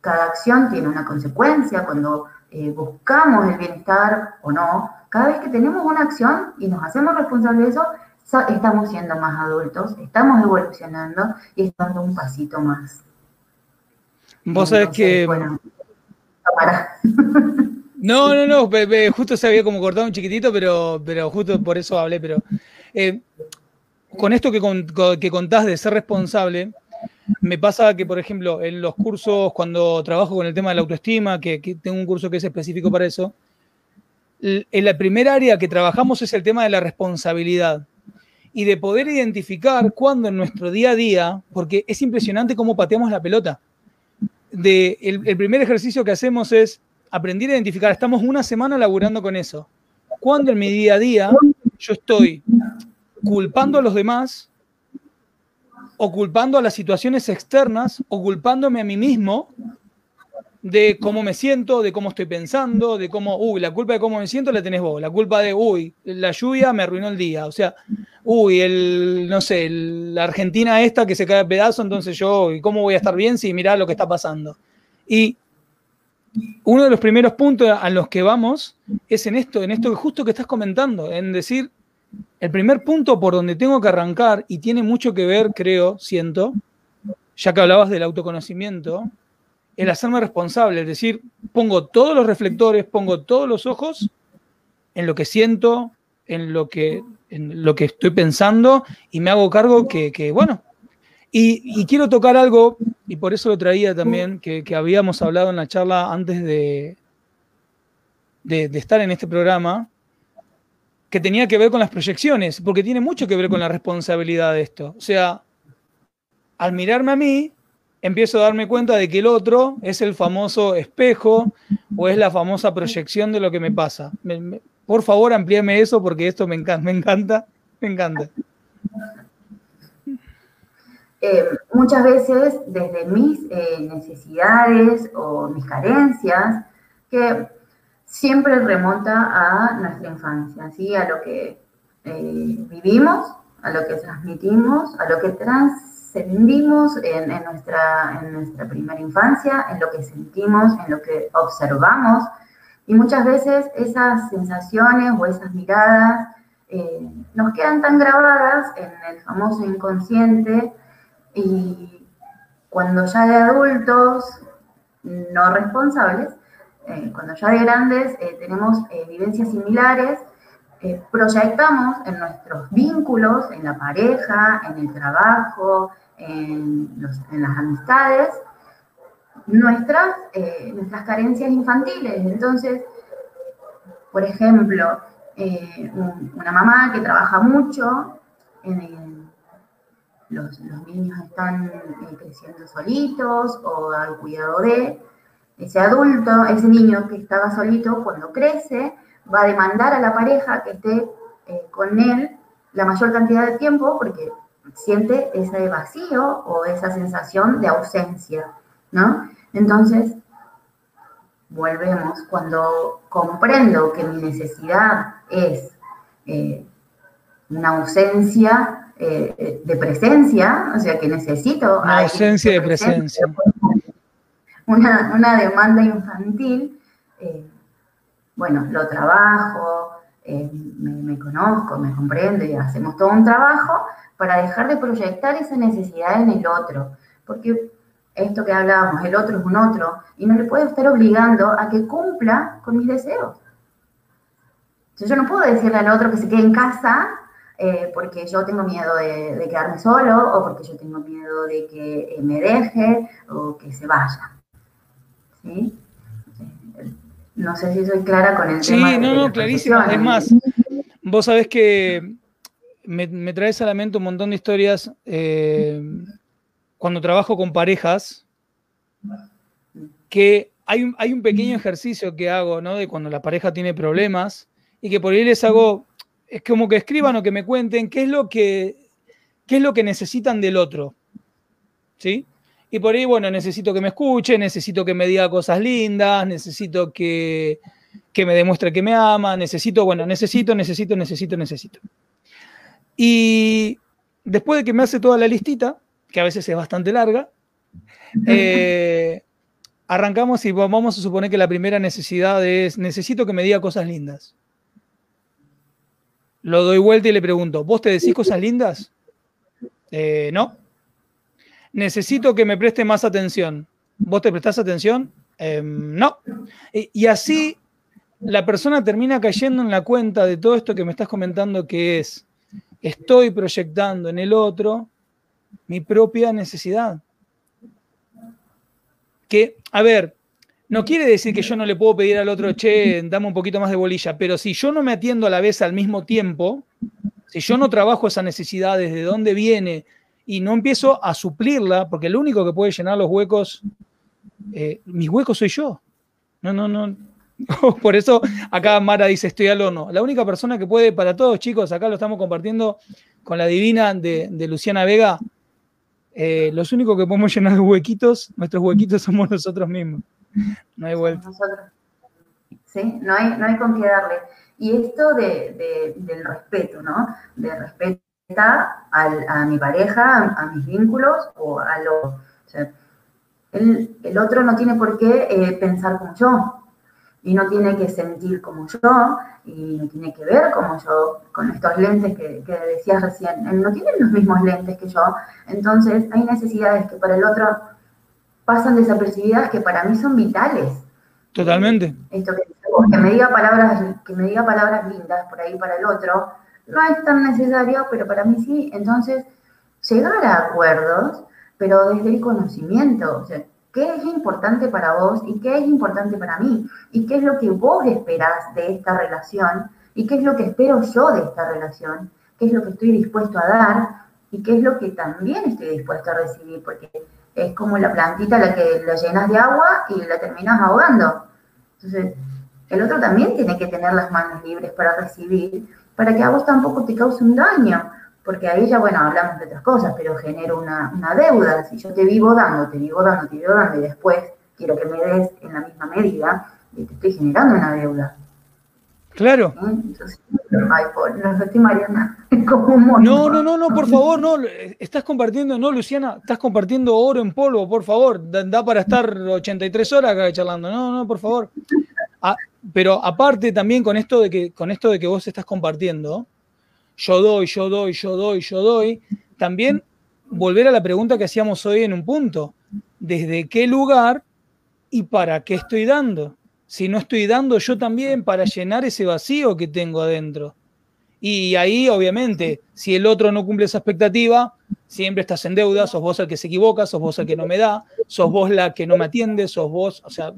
cada acción tiene una consecuencia, cuando buscamos el bienestar o no, cada vez que tenemos una acción y nos hacemos responsables de eso, estamos siendo más adultos, estamos evolucionando y estamos dando un pasito más. Vos sabés que... <laughs> No, no, no, justo se había como cortado un chiquitito, pero, pero justo por eso hablé, pero eh, con esto que, que contás de ser responsable, me pasa que, por ejemplo, en los cursos, cuando trabajo con el tema de la autoestima, que, que tengo un curso que es específico para eso, en la primera área que trabajamos es el tema de la responsabilidad y de poder identificar cuándo en nuestro día a día, porque es impresionante cómo pateamos la pelota. De, el, primer ejercicio que hacemos es aprender a identificar, estamos una semana laburando con eso. Cuando en mi día a día yo estoy culpando a los demás, o culpando a las situaciones externas, o culpándome a mí mismo de cómo me siento, de cómo estoy pensando, de cómo, uy, la culpa de cómo me siento la tenés vos, la culpa de, uy, la lluvia me arruinó el día, o sea, uy, el, no sé, la Argentina esta que se cae a pedazo, entonces yo, ¿y cómo voy a estar bien si mirá lo que está pasando? Y uno de los primeros puntos a los que vamos es en esto, en esto justo que estás comentando, en decir, el primer punto por donde tengo que arrancar, y tiene mucho que ver, creo, siento, ya que hablabas del autoconocimiento, el hacerme responsable, es decir, pongo todos los reflectores, pongo todos los ojos en lo que siento, en lo que, en lo que estoy pensando y me hago cargo que, bueno, y, quiero tocar algo, y por eso lo traía también, que, habíamos hablado en la charla antes de, de, de, estar en este programa, que tenía que ver con las proyecciones, porque tiene mucho que ver con la responsabilidad de esto. O sea, al mirarme a mí, empiezo a darme cuenta de que el otro es el famoso espejo o es la famosa proyección de lo que me pasa. por favor, amplíame eso porque esto me encanta, me encanta, me encanta. Eh, muchas veces desde mis eh, necesidades o mis carencias, que siempre remonta a nuestra infancia, a lo que eh, vivimos, a lo que transmitimos, a lo que trans sentimos en, nuestra, en nuestra primera infancia, en lo que sentimos, en lo que observamos. Y muchas veces esas sensaciones o esas miradas eh, nos quedan tan grabadas en el famoso inconsciente y cuando ya de adultos no responsables, eh, cuando ya de grandes eh, tenemos vivencias similares, proyectamos en nuestros vínculos, en la pareja, en el trabajo, en, las amistades nuestras, eh, nuestras carencias infantiles. Entonces, por ejemplo, eh, una mamá que trabaja mucho, los, niños están eh, creciendo solitos o al cuidado de ese adulto, ese niño que estaba solito, cuando crece, va a demandar a la pareja que esté con él la mayor cantidad de tiempo porque siente ese vacío o esa sensación de ausencia. ¿no? Entonces, volvemos, cuando comprendo que mi necesidad es eh, una ausencia eh, de presencia, o sea, que necesito... Una ausencia de presencia. Una, una demanda infantil, eh, bueno, lo trabajo, me, me, conozco, me comprendo y hacemos todo un trabajo para dejar de proyectar esa necesidad en el otro. Porque esto que hablábamos, el otro es un otro, y no le puedo estar obligando a que cumpla con mis deseos. yo no puedo decirle al otro que se quede en casa eh, porque yo tengo miedo de, quedarme solo o porque yo tengo miedo de que me deje o que se vaya. ¿Sí? No sé si soy clara con el tema. Sí, no, no, clarísimo. Es más, vos sabés que me, traes a la mente un montón de historias. Eh, cuando trabajo con parejas, que hay un, hay un pequeño ejercicio que hago, ¿no? De cuando la pareja tiene problemas y que por ahí les hago, es como que escriban o que me cuenten qué es lo que, qué es lo que necesitan del otro, ¿sí? Y por ahí, bueno, necesito que me escuche, necesito que me diga cosas lindas, necesito que, que me demuestre que me ama, necesito, bueno, necesito, necesito, necesito, necesito. Y después de que me hace toda la listita, que a veces es bastante larga, eh, arrancamos y vamos a suponer que la primera necesidad es, necesito que me diga cosas lindas. Lo doy vuelta y le pregunto, ¿vos te decís cosas lindas? Eh, no. Necesito que me preste más atención. ¿Vos te prestás atención? Em, no. y así la persona termina cayendo en la cuenta de todo esto que me estás comentando que es, estoy proyectando en el otro mi propia necesidad. Que, a ver, no quiere decir que yo no le puedo pedir al otro, che, dame un poquito más de bolilla, pero si yo no me atiendo a la vez al mismo tiempo, si yo no trabajo esa necesidad desde dónde viene y no empiezo a suplirla, porque lo único que puede llenar los huecos, eh, mis huecos soy yo. No, no, no. <laughs> Por eso acá Mara dice, estoy al horno. La única persona que puede, para todos chicos, acá lo estamos compartiendo con la divina de, de Luciana Vega, eh, los únicos que podemos llenar de huequitos, nuestros huequitos <laughs> somos nosotros mismos. No hay vuelta. Sí, no hay, no hay con qué darle. Y esto de, del respeto, ¿no? De respetar a mi pareja, a, mis vínculos o a lo... O sea, el, el, otro no tiene por qué eh, pensar como yo, y no tiene que sentir como yo, y no tiene que ver como yo, con estos lentes que, decías recién. Él no tiene los mismos lentes que yo, entonces hay necesidades que para el otro pasan desapercibidas que para mí son vitales. Totalmente. Esto que, me diga palabras, que me diga palabras lindas por ahí para el otro, no es tan necesario, pero para mí sí. Entonces, llegar a acuerdos, pero desde el conocimiento. O sea, qué es importante para vos y qué es importante para mí y qué es lo que vos esperás de esta relación y qué es lo que espero yo de esta relación, qué es lo que estoy dispuesto a dar y qué es lo que también estoy dispuesto a recibir, porque es como la plantita la que la llenas de agua y la terminas ahogando. Entonces, el otro también tiene que tener las manos libres para recibir, para que a vos tampoco te cause un daño, porque ahí ya, bueno, hablamos de otras cosas, pero genero una, deuda. Si yo te vivo dando, te vivo dando, te vivo dando y después quiero que me des en la misma medida, y te estoy generando una deuda. Claro. Entonces, ay, no <laughs> como un No, no, no, no, por favor, no. Estás compartiendo, no, Luciana, estás compartiendo oro en polvo, por favor. Da, para estar 83 horas acá charlando. No, no, por favor. Ah, pero aparte también con esto de que, con esto de que vos estás compartiendo, yo doy, yo doy, yo doy, yo doy, también volver a la pregunta que hacíamos hoy en un punto. ¿Desde qué lugar y para qué estoy dando? Si no estoy dando yo también para llenar ese vacío que tengo adentro. Y ahí, obviamente, si el otro no cumple esa expectativa, siempre estás en deuda, sos vos el que se equivoca, sos vos el que no me da, sos vos la que no me atiende, sos vos, o sea...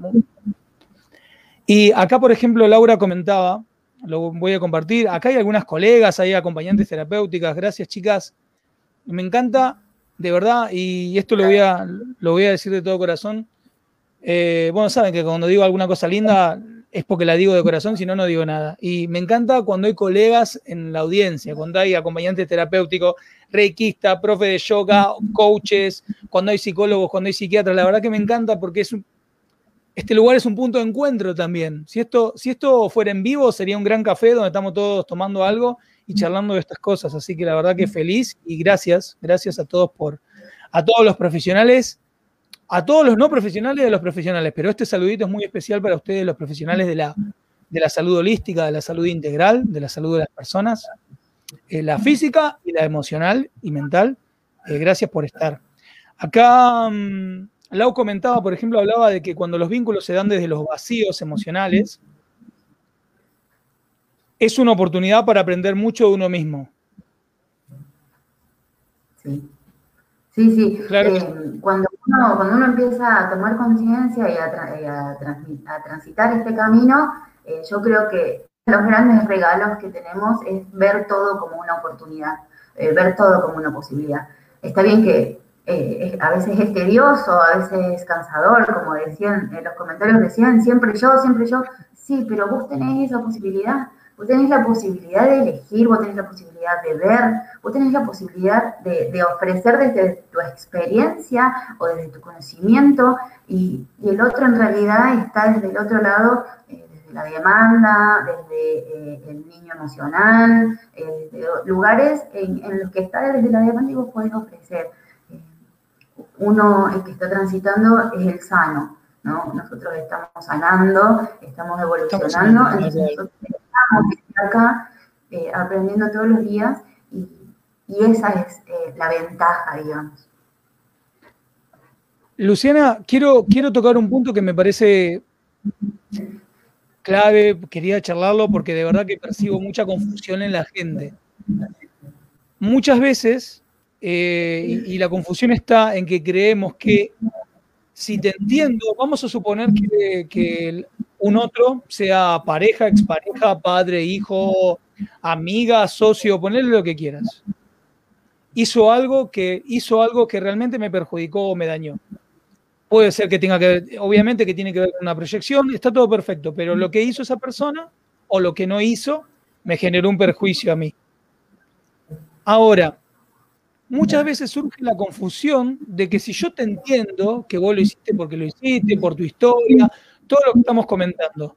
Y acá, por ejemplo, Laura comentaba lo voy a compartir. Acá hay algunas colegas, hay acompañantes terapéuticas. Gracias, chicas. Me encanta, de verdad, y esto lo voy a, lo voy a decir de todo corazón. Eh, bueno, saben que cuando digo alguna cosa linda, es porque la digo de corazón, si no, no digo nada. Y me encanta cuando hay colegas en la audiencia, cuando hay acompañantes terapéuticos, reikista, profe de yoga, coaches, cuando hay psicólogos, cuando hay psiquiatras. La verdad que me encanta porque es este lugar es un punto de encuentro también. Si esto, si esto fuera en vivo, sería un gran café donde estamos todos tomando algo y charlando de estas cosas. Así que la verdad que feliz y gracias, gracias a todos por, a todos los profesionales a todos los no profesionales de los profesionales, pero este saludito es muy especial para ustedes, los profesionales de la, de la salud holística, de la salud integral, de la salud de las personas, eh, la física y la emocional y mental. Eh, gracias por estar. Acá um, Lau comentaba, por ejemplo, hablaba de que cuando los vínculos se dan desde los vacíos emocionales, es una oportunidad para aprender mucho de uno mismo. Sí. Sí, sí. Eh, cuando, uno, cuando uno empieza a tomar conciencia y, a, transitar este camino, eh, yo creo que los grandes regalos que tenemos es ver todo como una oportunidad, eh, ver todo como una posibilidad. Está bien que a veces es tedioso, a veces es cansador, como decían en los comentarios, decían siempre yo, siempre yo. Sí, pero vos tenés esa posibilidad. Vos tenés la posibilidad de elegir, vos tenés la posibilidad de ver, vos tenés la posibilidad de, ofrecer desde tu experiencia o desde tu conocimiento y, el otro en realidad está desde el otro lado, eh, desde la demanda, desde eh, el niño emocional, eh, desde lugares en, los que está desde la demanda y vos podés ofrecer. uno, el que está transitando es el sano, ¿no? Nosotros estamos sanando, estamos evolucionando, entonces estamos acá eh, aprendiendo todos los días y, esa es eh, la ventaja, digamos. Luciana, quiero, quiero tocar un punto que me parece clave, quería charlarlo porque de verdad que percibo mucha confusión en la gente. Muchas veces, eh, y, la confusión está en que creemos que si te entiendo, vamos a suponer que, que un otro, sea pareja, expareja, padre, hijo, amiga, socio, ponerle lo que quieras. Hizo algo que hizo algo que realmente me perjudicó o me dañó. Puede ser que tenga que ver, obviamente que tiene que ver con una proyección, está todo perfecto, pero lo que hizo esa persona o lo que no hizo me generó un perjuicio a mí. Ahora, muchas veces surge la confusión de que si yo te entiendo que vos lo hiciste porque lo hiciste, por tu historia, todo lo que estamos comentando.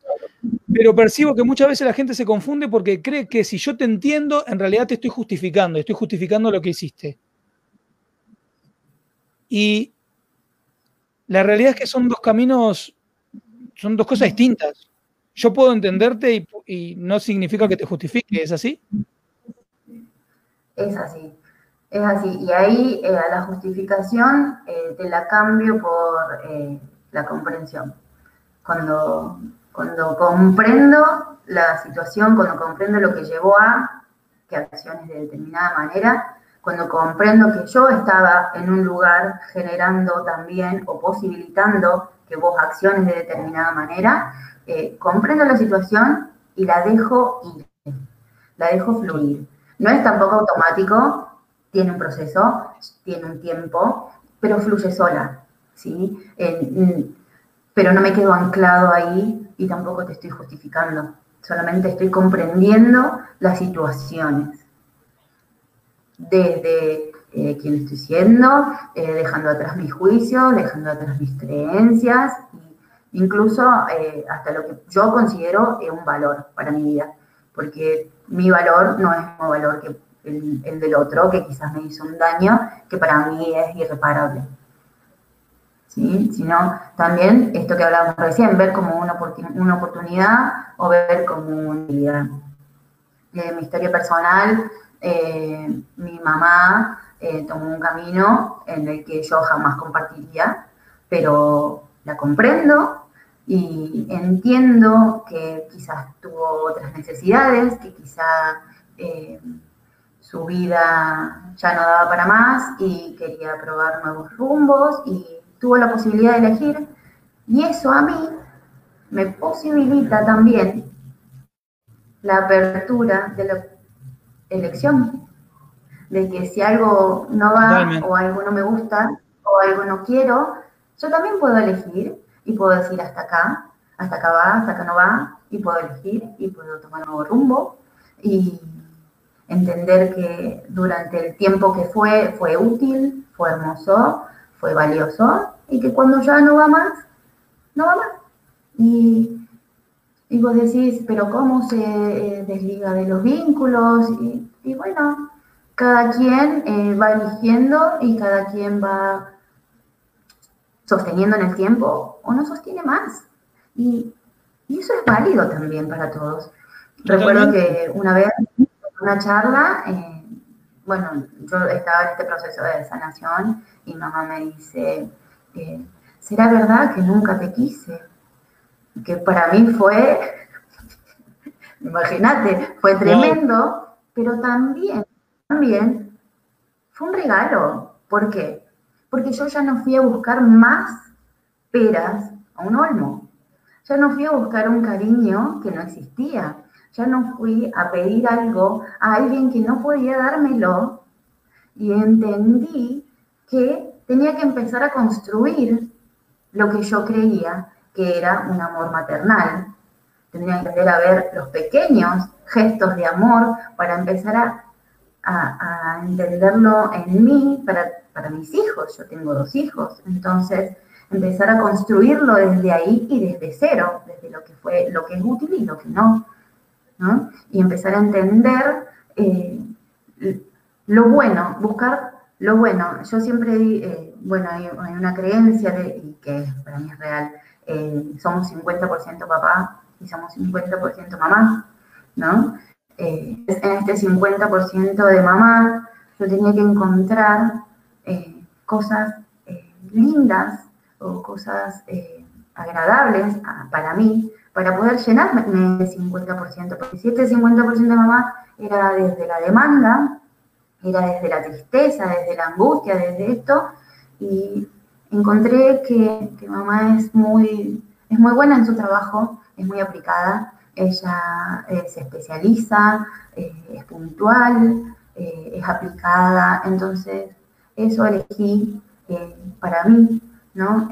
Pero percibo que muchas veces la gente se confunde porque cree que si yo te entiendo, en realidad te estoy justificando, estoy justificando lo que hiciste. Y la realidad es que son dos caminos, son dos cosas distintas. Yo puedo entenderte y, no significa que te justifique, ¿es así? Es así, es así. Y ahí eh, a la justificación eh, te la cambio por eh, la comprensión cuando, cuando comprendo la situación, cuando comprendo lo que llevó a que acciones de determinada manera, cuando comprendo que yo estaba en un lugar generando también o posibilitando que vos acciones de determinada manera, eh, comprendo la situación y la dejo ir, la dejo fluir. No es tampoco automático, tiene un proceso, tiene un tiempo, pero fluye sola. ¿sí? Pero no me quedo anclado ahí y tampoco te estoy justificando. Solamente estoy comprendiendo las situaciones. Desde eh, quién estoy siendo, eh, dejando atrás mis juicios, dejando atrás mis creencias, incluso eh, hasta lo que yo considero un valor para mi vida. Porque mi valor no es mismo valor que el, el del otro, que quizás me hizo un daño, que para mí es irreparable sino también esto que hablábamos recién, ver como una, una oportunidad o ver como una utilidad. De mi historia personal, eh, mi mamá eh, tomó un camino en el que yo jamás compartiría, pero la comprendo y entiendo que quizás tuvo otras necesidades, que quizás eh, su vida ya no daba para más y quería probar nuevos rumbos y tuvo la posibilidad de elegir y eso a mí me posibilita también la apertura de la elección, de que si algo no va o algo no me gusta o algo no quiero, yo también puedo elegir y puedo decir hasta acá, hasta acá va, hasta acá no va, y puedo elegir y puedo tomar un nuevo rumbo y entender que durante el tiempo que fue, fue útil, fue hermoso, fue valioso, y que cuando ya no va más, no va más. Y, y vos decís, pero ¿cómo se eh, desliga de los vínculos? Y, bueno, cada quien eh, va eligiendo y cada quien va sosteniendo en el tiempo o no sostiene más. Y, eso es válido también para todos. Recuerdo que una vez, en una charla, eh, bueno, yo estaba en este proceso de sanación y mamá me dice, ¿será verdad que nunca te quise? Que para mí fue, <laughs> imagínate, fue tremendo, pero también, también fue un regalo. ¿Por qué? Porque yo ya no fui a buscar más peras a un olmo. Ya no fui a buscar un cariño que no existía. Ya no fui a pedir algo a alguien que no podía dármelo. Y entendí que tenía que empezar a construir lo que yo creía que era un amor maternal. Tendría que aprender a ver los pequeños gestos de amor para empezar a, entenderlo en mí, para, para mis hijos. Yo tengo dos hijos, entonces empezar a construirlo desde ahí y desde cero, desde lo que fue, lo que es útil y lo que no, ¿no? Y empezar a entender eh, lo bueno, buscar lo bueno. Yo siempre, eh, bueno, hay, una creencia de, que para mí es real, eh, somos 50% papá y somos 50% mamá, ¿no? en este 50% de mamá yo tenía que encontrar cosas lindas o cosas agradables para mí, para poder llenarme de 50%, porque si este 50% de mamá era desde la demanda, era desde la tristeza, desde la angustia, desde esto, y encontré que, mamá es muy, es muy buena en su trabajo, es muy aplicada, ella eh, se especializa, eh, es puntual, es aplicada, entonces eso elegí para mí ¿no?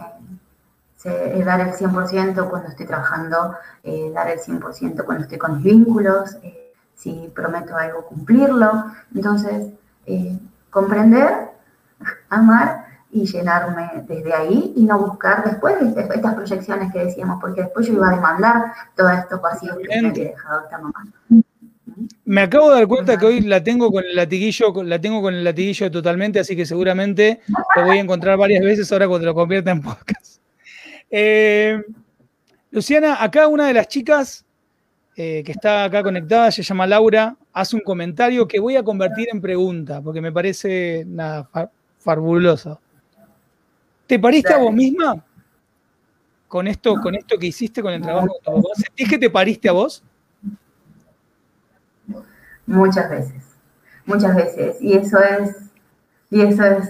Eh, dar el 100% cuando estoy trabajando, eh, dar el 100% cuando estoy con mis vínculos, eh, si prometo algo, cumplirlo. Entonces, comprender, amar y llenarme desde ahí y no buscar después estas proyecciones que decíamos, porque después yo iba a demandar todos estos vacíos que me había dejado esta mamá. Me acabo de dar cuenta que hoy la tengo con el latiguillo, la tengo con el latiguillo totalmente, así que seguramente lo voy a encontrar varias veces ahora cuando lo convierta en podcast. Eh, Luciana, acá una de las chicas eh, que está acá conectada, se llama Laura, hace un comentario que voy a convertir en pregunta, porque me parece nada, fabuloso. ¿Te pariste a vos misma con esto, con esto que hiciste con el trabajo de tu ¿Sentís que te pariste a vos? muchas veces, muchas veces. Y eso es, y eso es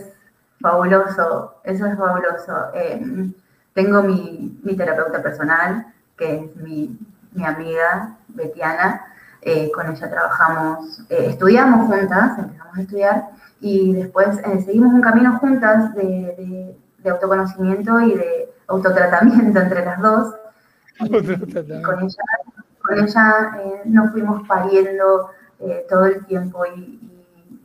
fabuloso, eso es fabuloso. Em, tengo mi, terapeuta personal, que es mi, amiga Betiana, eh, con ella trabajamos, eh, estudiamos juntas, empezamos a estudiar y después eh, seguimos un camino juntas de, autoconocimiento y de autotratamiento entre las dos. con ella, con ella nos fuimos pariendo todo el tiempo y,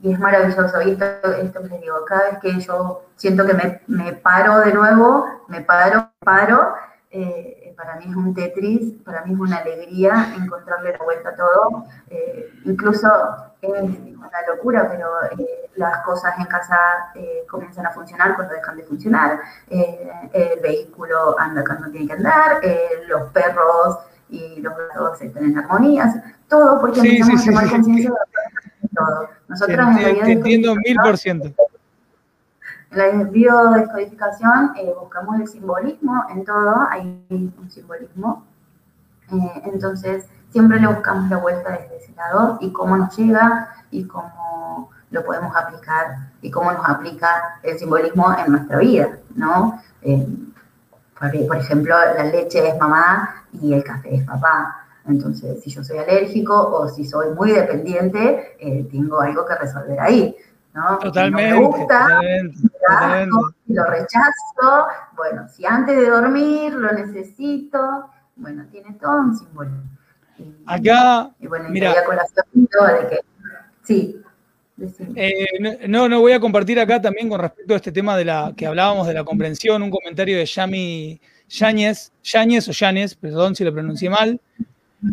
es maravilloso. Y esto, esto que les digo, cada vez que yo siento que me, me paro de nuevo, me paro, paro, eh, para mí es un Tetris, para mí es una alegría encontrarle la vuelta a todo. Eh, incluso es una locura, pero las cosas en casa comienzan a funcionar cuando dejan de funcionar. el vehículo anda cuando tiene que andar, los perros y los gatos están en armonía todo porque sí, empezamos a tomar conciencia de todo. Nosotros en realidad te entiendo mil por ciento. En la biodescodificación eh, buscamos el simbolismo en todo, hay un simbolismo. Eh, entonces, siempre le buscamos la vuelta desde ese lado y cómo nos llega y cómo lo podemos aplicar y cómo nos aplica el simbolismo en nuestra vida, ¿no? Eh, por ejemplo, la leche es mamá y el café es papá. Entonces, si yo soy alérgico o si soy muy dependiente, eh, tengo algo que resolver ahí. ¿no? Totalmente. me gusta, lo rechazo, bueno, si antes de dormir lo necesito, bueno, tiene todo un símbolo. Acá, y bueno, mira, de que, sí, eh, no, no, voy a compartir acá también con respecto a este tema de la que hablábamos de la comprensión, un comentario de Yami Yáñez, Yáñez o Yáñez, perdón si lo pronuncié mal.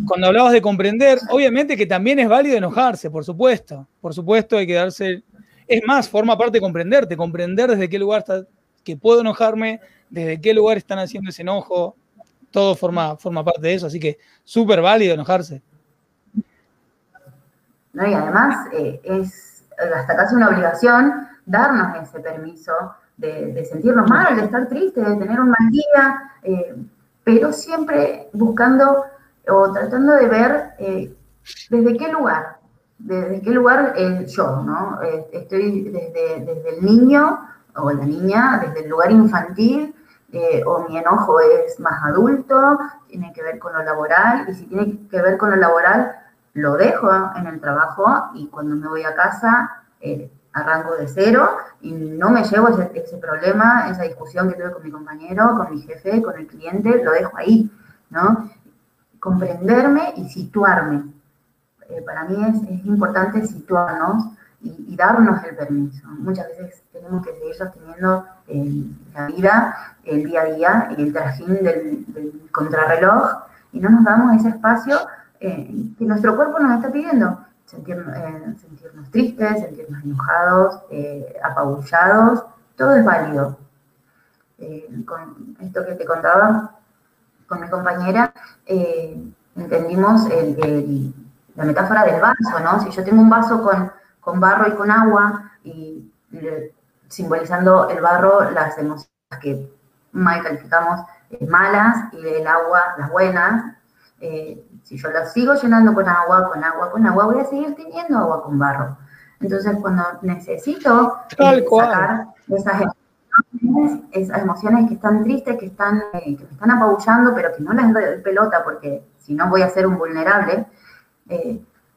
Cuando hablabas de comprender, obviamente que también es válido enojarse, por supuesto. Por supuesto, hay que darse. Es más, forma parte de comprenderte, comprender desde qué lugar está, que puedo enojarme, desde qué lugar están haciendo ese enojo. Todo forma, forma parte de eso, así que súper válido enojarse. No, y además eh, es hasta casi una obligación darnos ese permiso de, sentirnos mal, de estar tristes, de tener un mal día, eh, pero siempre buscando o tratando de ver eh, desde qué lugar, desde qué lugar yo, ¿no? Eh, estoy desde, desde, el niño o la niña, desde el lugar infantil, o mi enojo es más adulto, tiene que ver con lo laboral, y si tiene que ver con lo laboral, lo dejo en el trabajo y cuando me voy a casa eh, arranco de cero y no me llevo ese, problema, esa discusión que tuve con mi compañero, con mi jefe, con el cliente, lo dejo ahí, ¿no? Comprenderme y situarme. Eh, para mí es, importante situarnos y, darnos el permiso. Muchas veces tenemos que seguir sosteniendo eh, la vida, el día a día, el trajín del, del contrarreloj y no nos damos ese espacio eh, que nuestro cuerpo nos está pidiendo. Sentirnos tristes, sentirnos enojados, apabullados, todo es válido. con esto que te contaba con mi compañera, entendimos la metáfora del vaso, ¿no? Si yo tengo un vaso con, con barro y con agua, y simbolizando el barro las emociones que mal calificamos malas y el agua las buenas, eh, si yo la sigo llenando con agua, con agua, con agua, voy a seguir teniendo agua con barro. Entonces, cuando necesito eh, sacar esas emociones, esas emociones que están tristes, que, están, eh, que me están apabullando, pero que no las doy pelota porque si no voy a ser un vulnerable,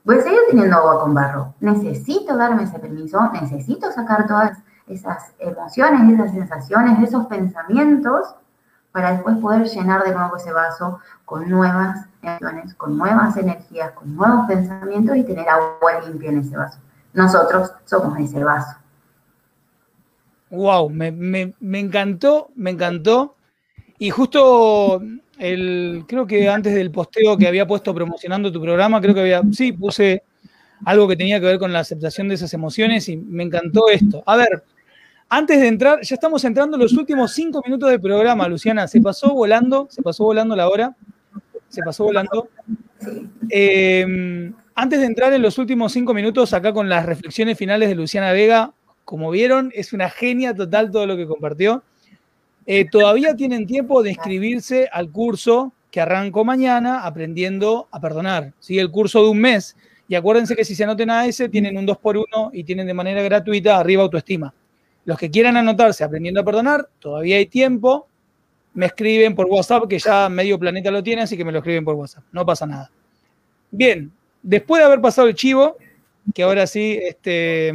voy a seguir teniendo agua con barro. Necesito darme ese permiso, necesito sacar todas esas emociones, esas sensaciones, esos pensamientos para después poder llenar de nuevo ese vaso con nuevas emociones, con nuevas energías, con nuevos pensamientos y tener agua limpia en ese vaso. Nosotros somos ese vaso. Wow, me, encantó, me encantó. Y justo el, creo que antes del posteo que había puesto promocionando tu programa, creo que había, sí, puse algo que tenía que ver con la aceptación de esas emociones y me encantó esto. A ver, antes de entrar, ya estamos entrando en los últimos cinco minutos del programa, Luciana. Se pasó volando, se pasó volando la hora. Se pasó volando. Eh, antes de entrar en los últimos cinco minutos, acá con las reflexiones finales de Luciana Vega, como vieron, es una genia total todo lo que compartió. Eh, todavía tienen tiempo de inscribirse al curso que arranco mañana, aprendiendo a perdonar. ¿sí? El curso de un mes. Y acuérdense que si se anoten a ese, tienen un 2x1 y tienen de manera gratuita arriba autoestima. Los que quieran anotarse aprendiendo a perdonar, todavía hay tiempo. Me escriben por WhatsApp, que ya medio planeta lo tiene, así que me lo escriben por WhatsApp. No pasa nada. Bien, después de haber pasado el chivo, que ahora sí, este,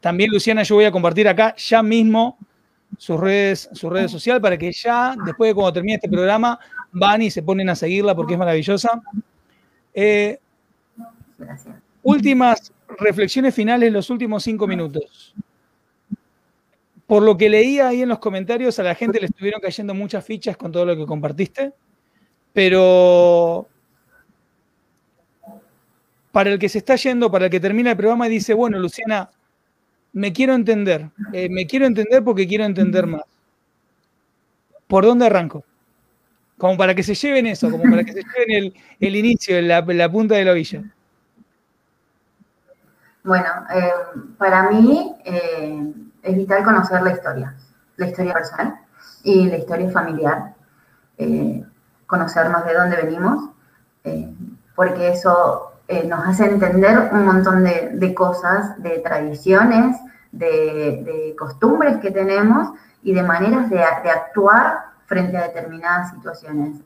también Luciana, yo voy a compartir acá ya mismo sus redes, sus redes sociales para que ya, después de cuando termine este programa, van y se ponen a seguirla porque es maravillosa. Eh, últimas reflexiones finales, los últimos cinco minutos por lo que leía ahí en los comentarios, a la gente le estuvieron cayendo muchas fichas con todo lo que compartiste, pero para el que se está yendo, para el que termina el programa y dice, bueno, Luciana, me quiero entender, eh, me quiero entender porque quiero entender más. ¿Por dónde arranco? Como para que se lleven eso, como para que se <laughs> lleven el, inicio, la, punta de la villa. Bueno, eh, para mí, eh, es vital conocer la historia, la historia personal y la historia familiar, eh, conocernos de dónde venimos, porque eso eh, nos hace entender un montón de, cosas, de tradiciones, de, costumbres que tenemos y de maneras de, actuar frente a determinadas situaciones.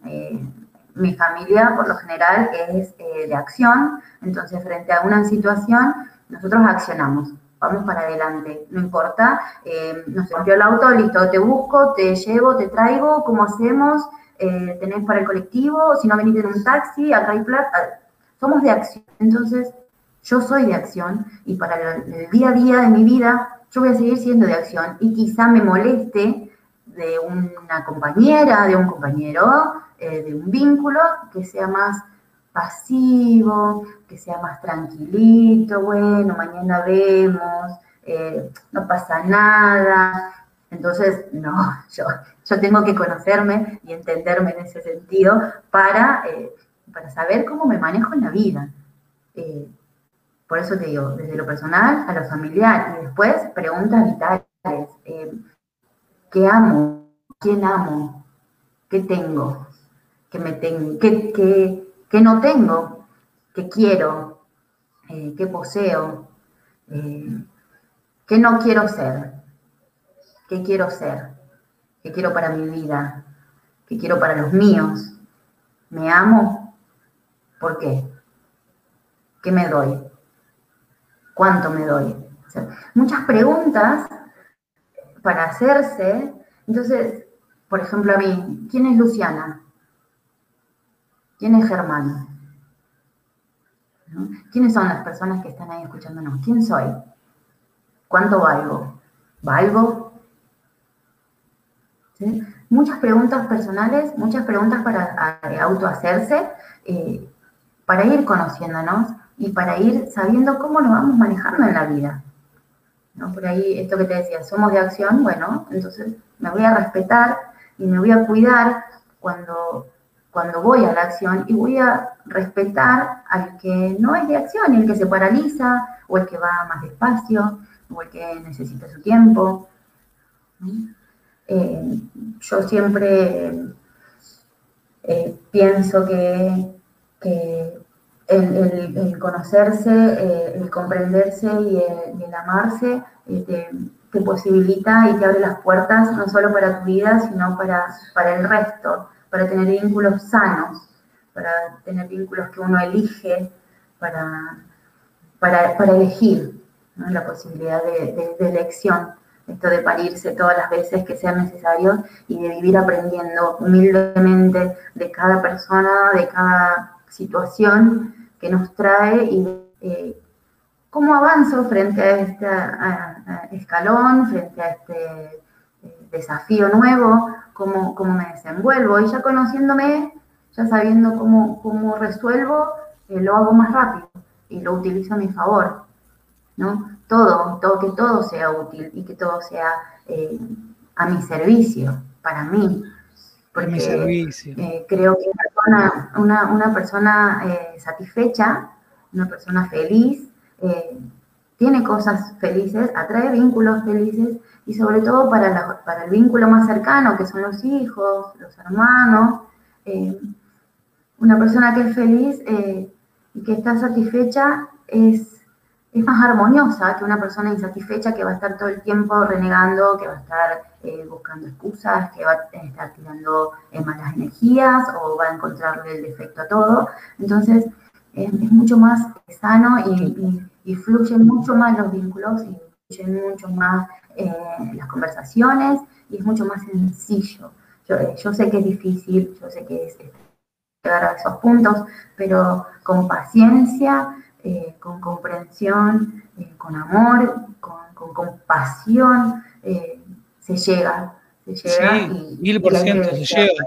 mi familia, por lo general, es de acción, entonces frente a una situación, nosotros accionamos vamos para adelante, no importa, eh, nos rompió el auto, listo, te busco, te llevo, te traigo, ¿cómo hacemos? eh, tenés para el colectivo, si no venís en un taxi, acá hay plata. Somos de acción. Entonces, yo soy de acción y para el, día a día de mi vida, yo voy a seguir siendo de acción y quizá me moleste de una compañera, de un compañero, eh, de un vínculo que sea más pasivo, que sea más tranquilito, bueno, mañana vemos, eh, no pasa nada. Entonces, no, <laughs> yo, yo tengo que conocerme y entenderme en ese sentido para, eh, para saber cómo me manejo en la vida. Eh, por eso te digo, desde lo personal a lo familiar y después preguntas vitales. ¿Qué amo? ¿Quién amo? ¿Qué tengo? ¿Qué me tengo? ¿Qué, no tengo? ¿Qué quiero? ¿Qué poseo? ¿Qué no quiero ser? ¿Qué quiero ser? ¿Qué quiero para mi vida? ¿Qué quiero para los míos? ¿Me amo? ¿Por qué? ¿Qué me doy? ¿Cuánto me doy? muchas preguntas para hacerse. Entonces, por ejemplo, a mí, ¿quién es Luciana? ¿Quién es Germán? ¿Quiénes son las personas que están ahí escuchándonos? ¿Quién soy? ¿Cuánto valgo? ¿Valgo? Muchas preguntas personales, muchas preguntas para autohacerse, eh, para ir conociéndonos y para ir sabiendo cómo nos vamos manejando en la vida. ¿No? Por ahí, esto que te decía, somos de acción, bueno, entonces me voy a respetar y me voy a cuidar cuando, cuando voy a la acción y voy a respetar al que no es de acción, el que se paraliza o el que va más despacio o el que necesita su tiempo. Eh, yo siempre eh, pienso que, el, conocerse, eh, el comprenderse y el, amarse te, posibilita y te abre las puertas no solo para tu vida, sino para, para el resto, para tener vínculos sanos, para tener vínculos que uno elige, para, para, para elegir la posibilidad de, elección, esto de parirse todas las veces que sea necesario y de vivir aprendiendo humildemente de cada persona, de cada situación que nos trae y eh, cómo avanzo frente a este escalón, frente a este eh, desafío nuevo, cómo, cómo, me desenvuelvo y ya conociéndome, ya sabiendo cómo, cómo resuelvo, eh, lo hago más rápido y lo utilizo a mi favor. ¿no? Todo, todo, que todo sea útil y que todo sea a mi servicio, para mí. Porque servicio. Eh, creo que una, persona eh, satisfecha, una persona feliz, tiene cosas felices, atrae vínculos felices y sobre todo para, para el vínculo más cercano, que son los hijos, los hermanos. una persona que es feliz y que está satisfecha es es más armoniosa que una persona insatisfecha que va a estar todo el tiempo renegando, que va a estar eh, buscando excusas, que va a estar tirando eh, malas energías o va a encontrarle el defecto a todo. Entonces, es mucho más sano y, fluyen mucho más los vínculos y fluyen mucho más eh, las conversaciones y es mucho más sencillo. Yo, sé que es difícil, yo sé que es llegar a esos puntos, pero con paciencia eh, con comprensión, eh, con amor, con, compasión, eh, se llega. Se llega y, mil por ciento se llega.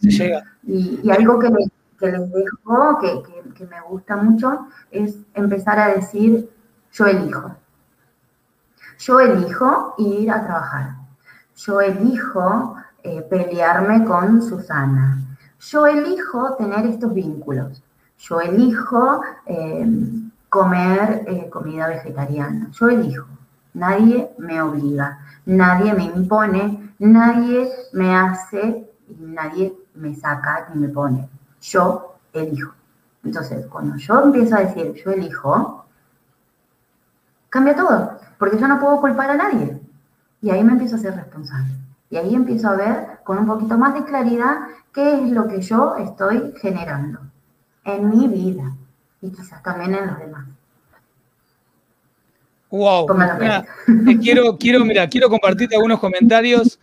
se llega. Y, algo que, les dejo, que, me gusta mucho, es empezar a decir, yo elijo. Yo elijo ir a trabajar. Yo elijo pelearme con Susana. Yo elijo tener estos vínculos. Yo elijo eh, comer eh, comida vegetariana. Yo elijo. Nadie me obliga, nadie me impone, nadie me hace nadie me saca ni me pone. Yo elijo. Entonces, cuando yo empiezo a decir yo elijo, cambia todo, porque yo no puedo culpar a nadie. Y ahí me empiezo a ser responsable. Y ahí empiezo a ver con un poquito más de claridad qué es lo que yo estoy generando en mi vida y quizás también en los demás. Wow. <laughs> quiero, quiero, mira, quiero compartirte algunos comentarios.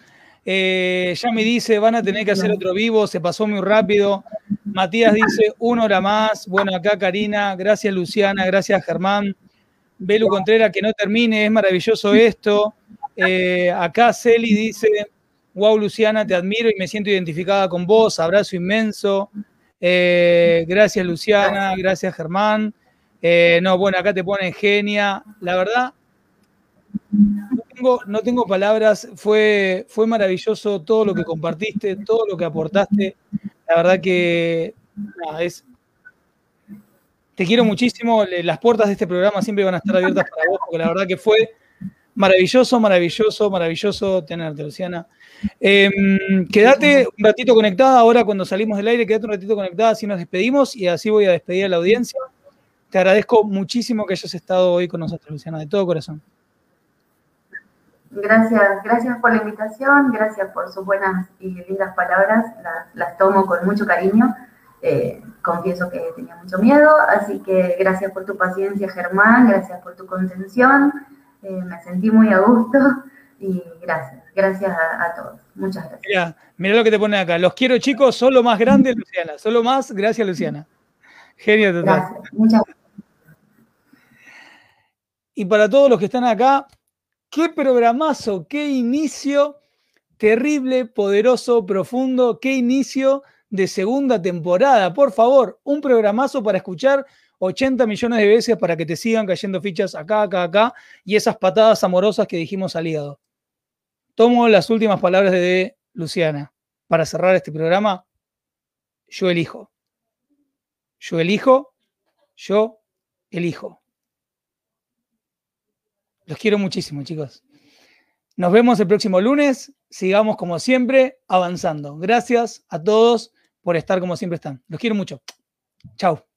Eh, ya me dice, van a tener que hacer otro vivo, se pasó muy rápido. Matías dice, una hora más. Bueno, acá Karina, gracias Luciana, gracias Germán. Belu Contreras, que no termine, es maravilloso esto. Eh, acá Celi dice, wow Luciana, te admiro y me siento identificada con vos, abrazo inmenso. Eh, gracias Luciana, gracias Germán. No, bueno, acá te ponen genia. La verdad, no tengo palabras, fue, fue maravilloso todo lo que compartiste, todo lo que aportaste. La verdad que es, te quiero muchísimo. Las puertas de este programa siempre van a estar abiertas para vos, porque la verdad que fue maravilloso, maravilloso, maravilloso tenerte, Luciana. Em, quédate un ratito conectada ahora cuando salimos del aire, quédate un ratito conectada, así nos despedimos y así voy a despedir a la audiencia. Te agradezco muchísimo que hayas estado hoy con nosotros, Luciana, de todo corazón. Gracias, gracias por la invitación, gracias por sus buenas y lindas palabras, las, tomo con mucho cariño. Eh, confieso que tenía mucho miedo, así que gracias por tu paciencia, Germán, gracias por tu contención, eh, me sentí muy a gusto y gracias, gracias a, todos. Muchas gracias. Mira, mira lo que te pone acá, los quiero chicos, solo más grandes, Luciana, solo más, gracias Luciana. Genio total. Gracias, muchas gracias. Y para todos los que están acá, Qué programazo, qué inicio terrible, poderoso, profundo, qué inicio de segunda temporada. Por favor, un programazo para escuchar 80 millones de veces para que te sigan cayendo fichas acá, acá, acá y esas patadas amorosas que dijimos al hígado. Tomo las últimas palabras de Luciana para cerrar este programa. Yo elijo. Yo elijo. Yo elijo. Los quiero muchísimo, chicos. Nos vemos el próximo lunes. Sigamos como siempre avanzando. Gracias a todos por estar como siempre están. Los quiero mucho. Chao.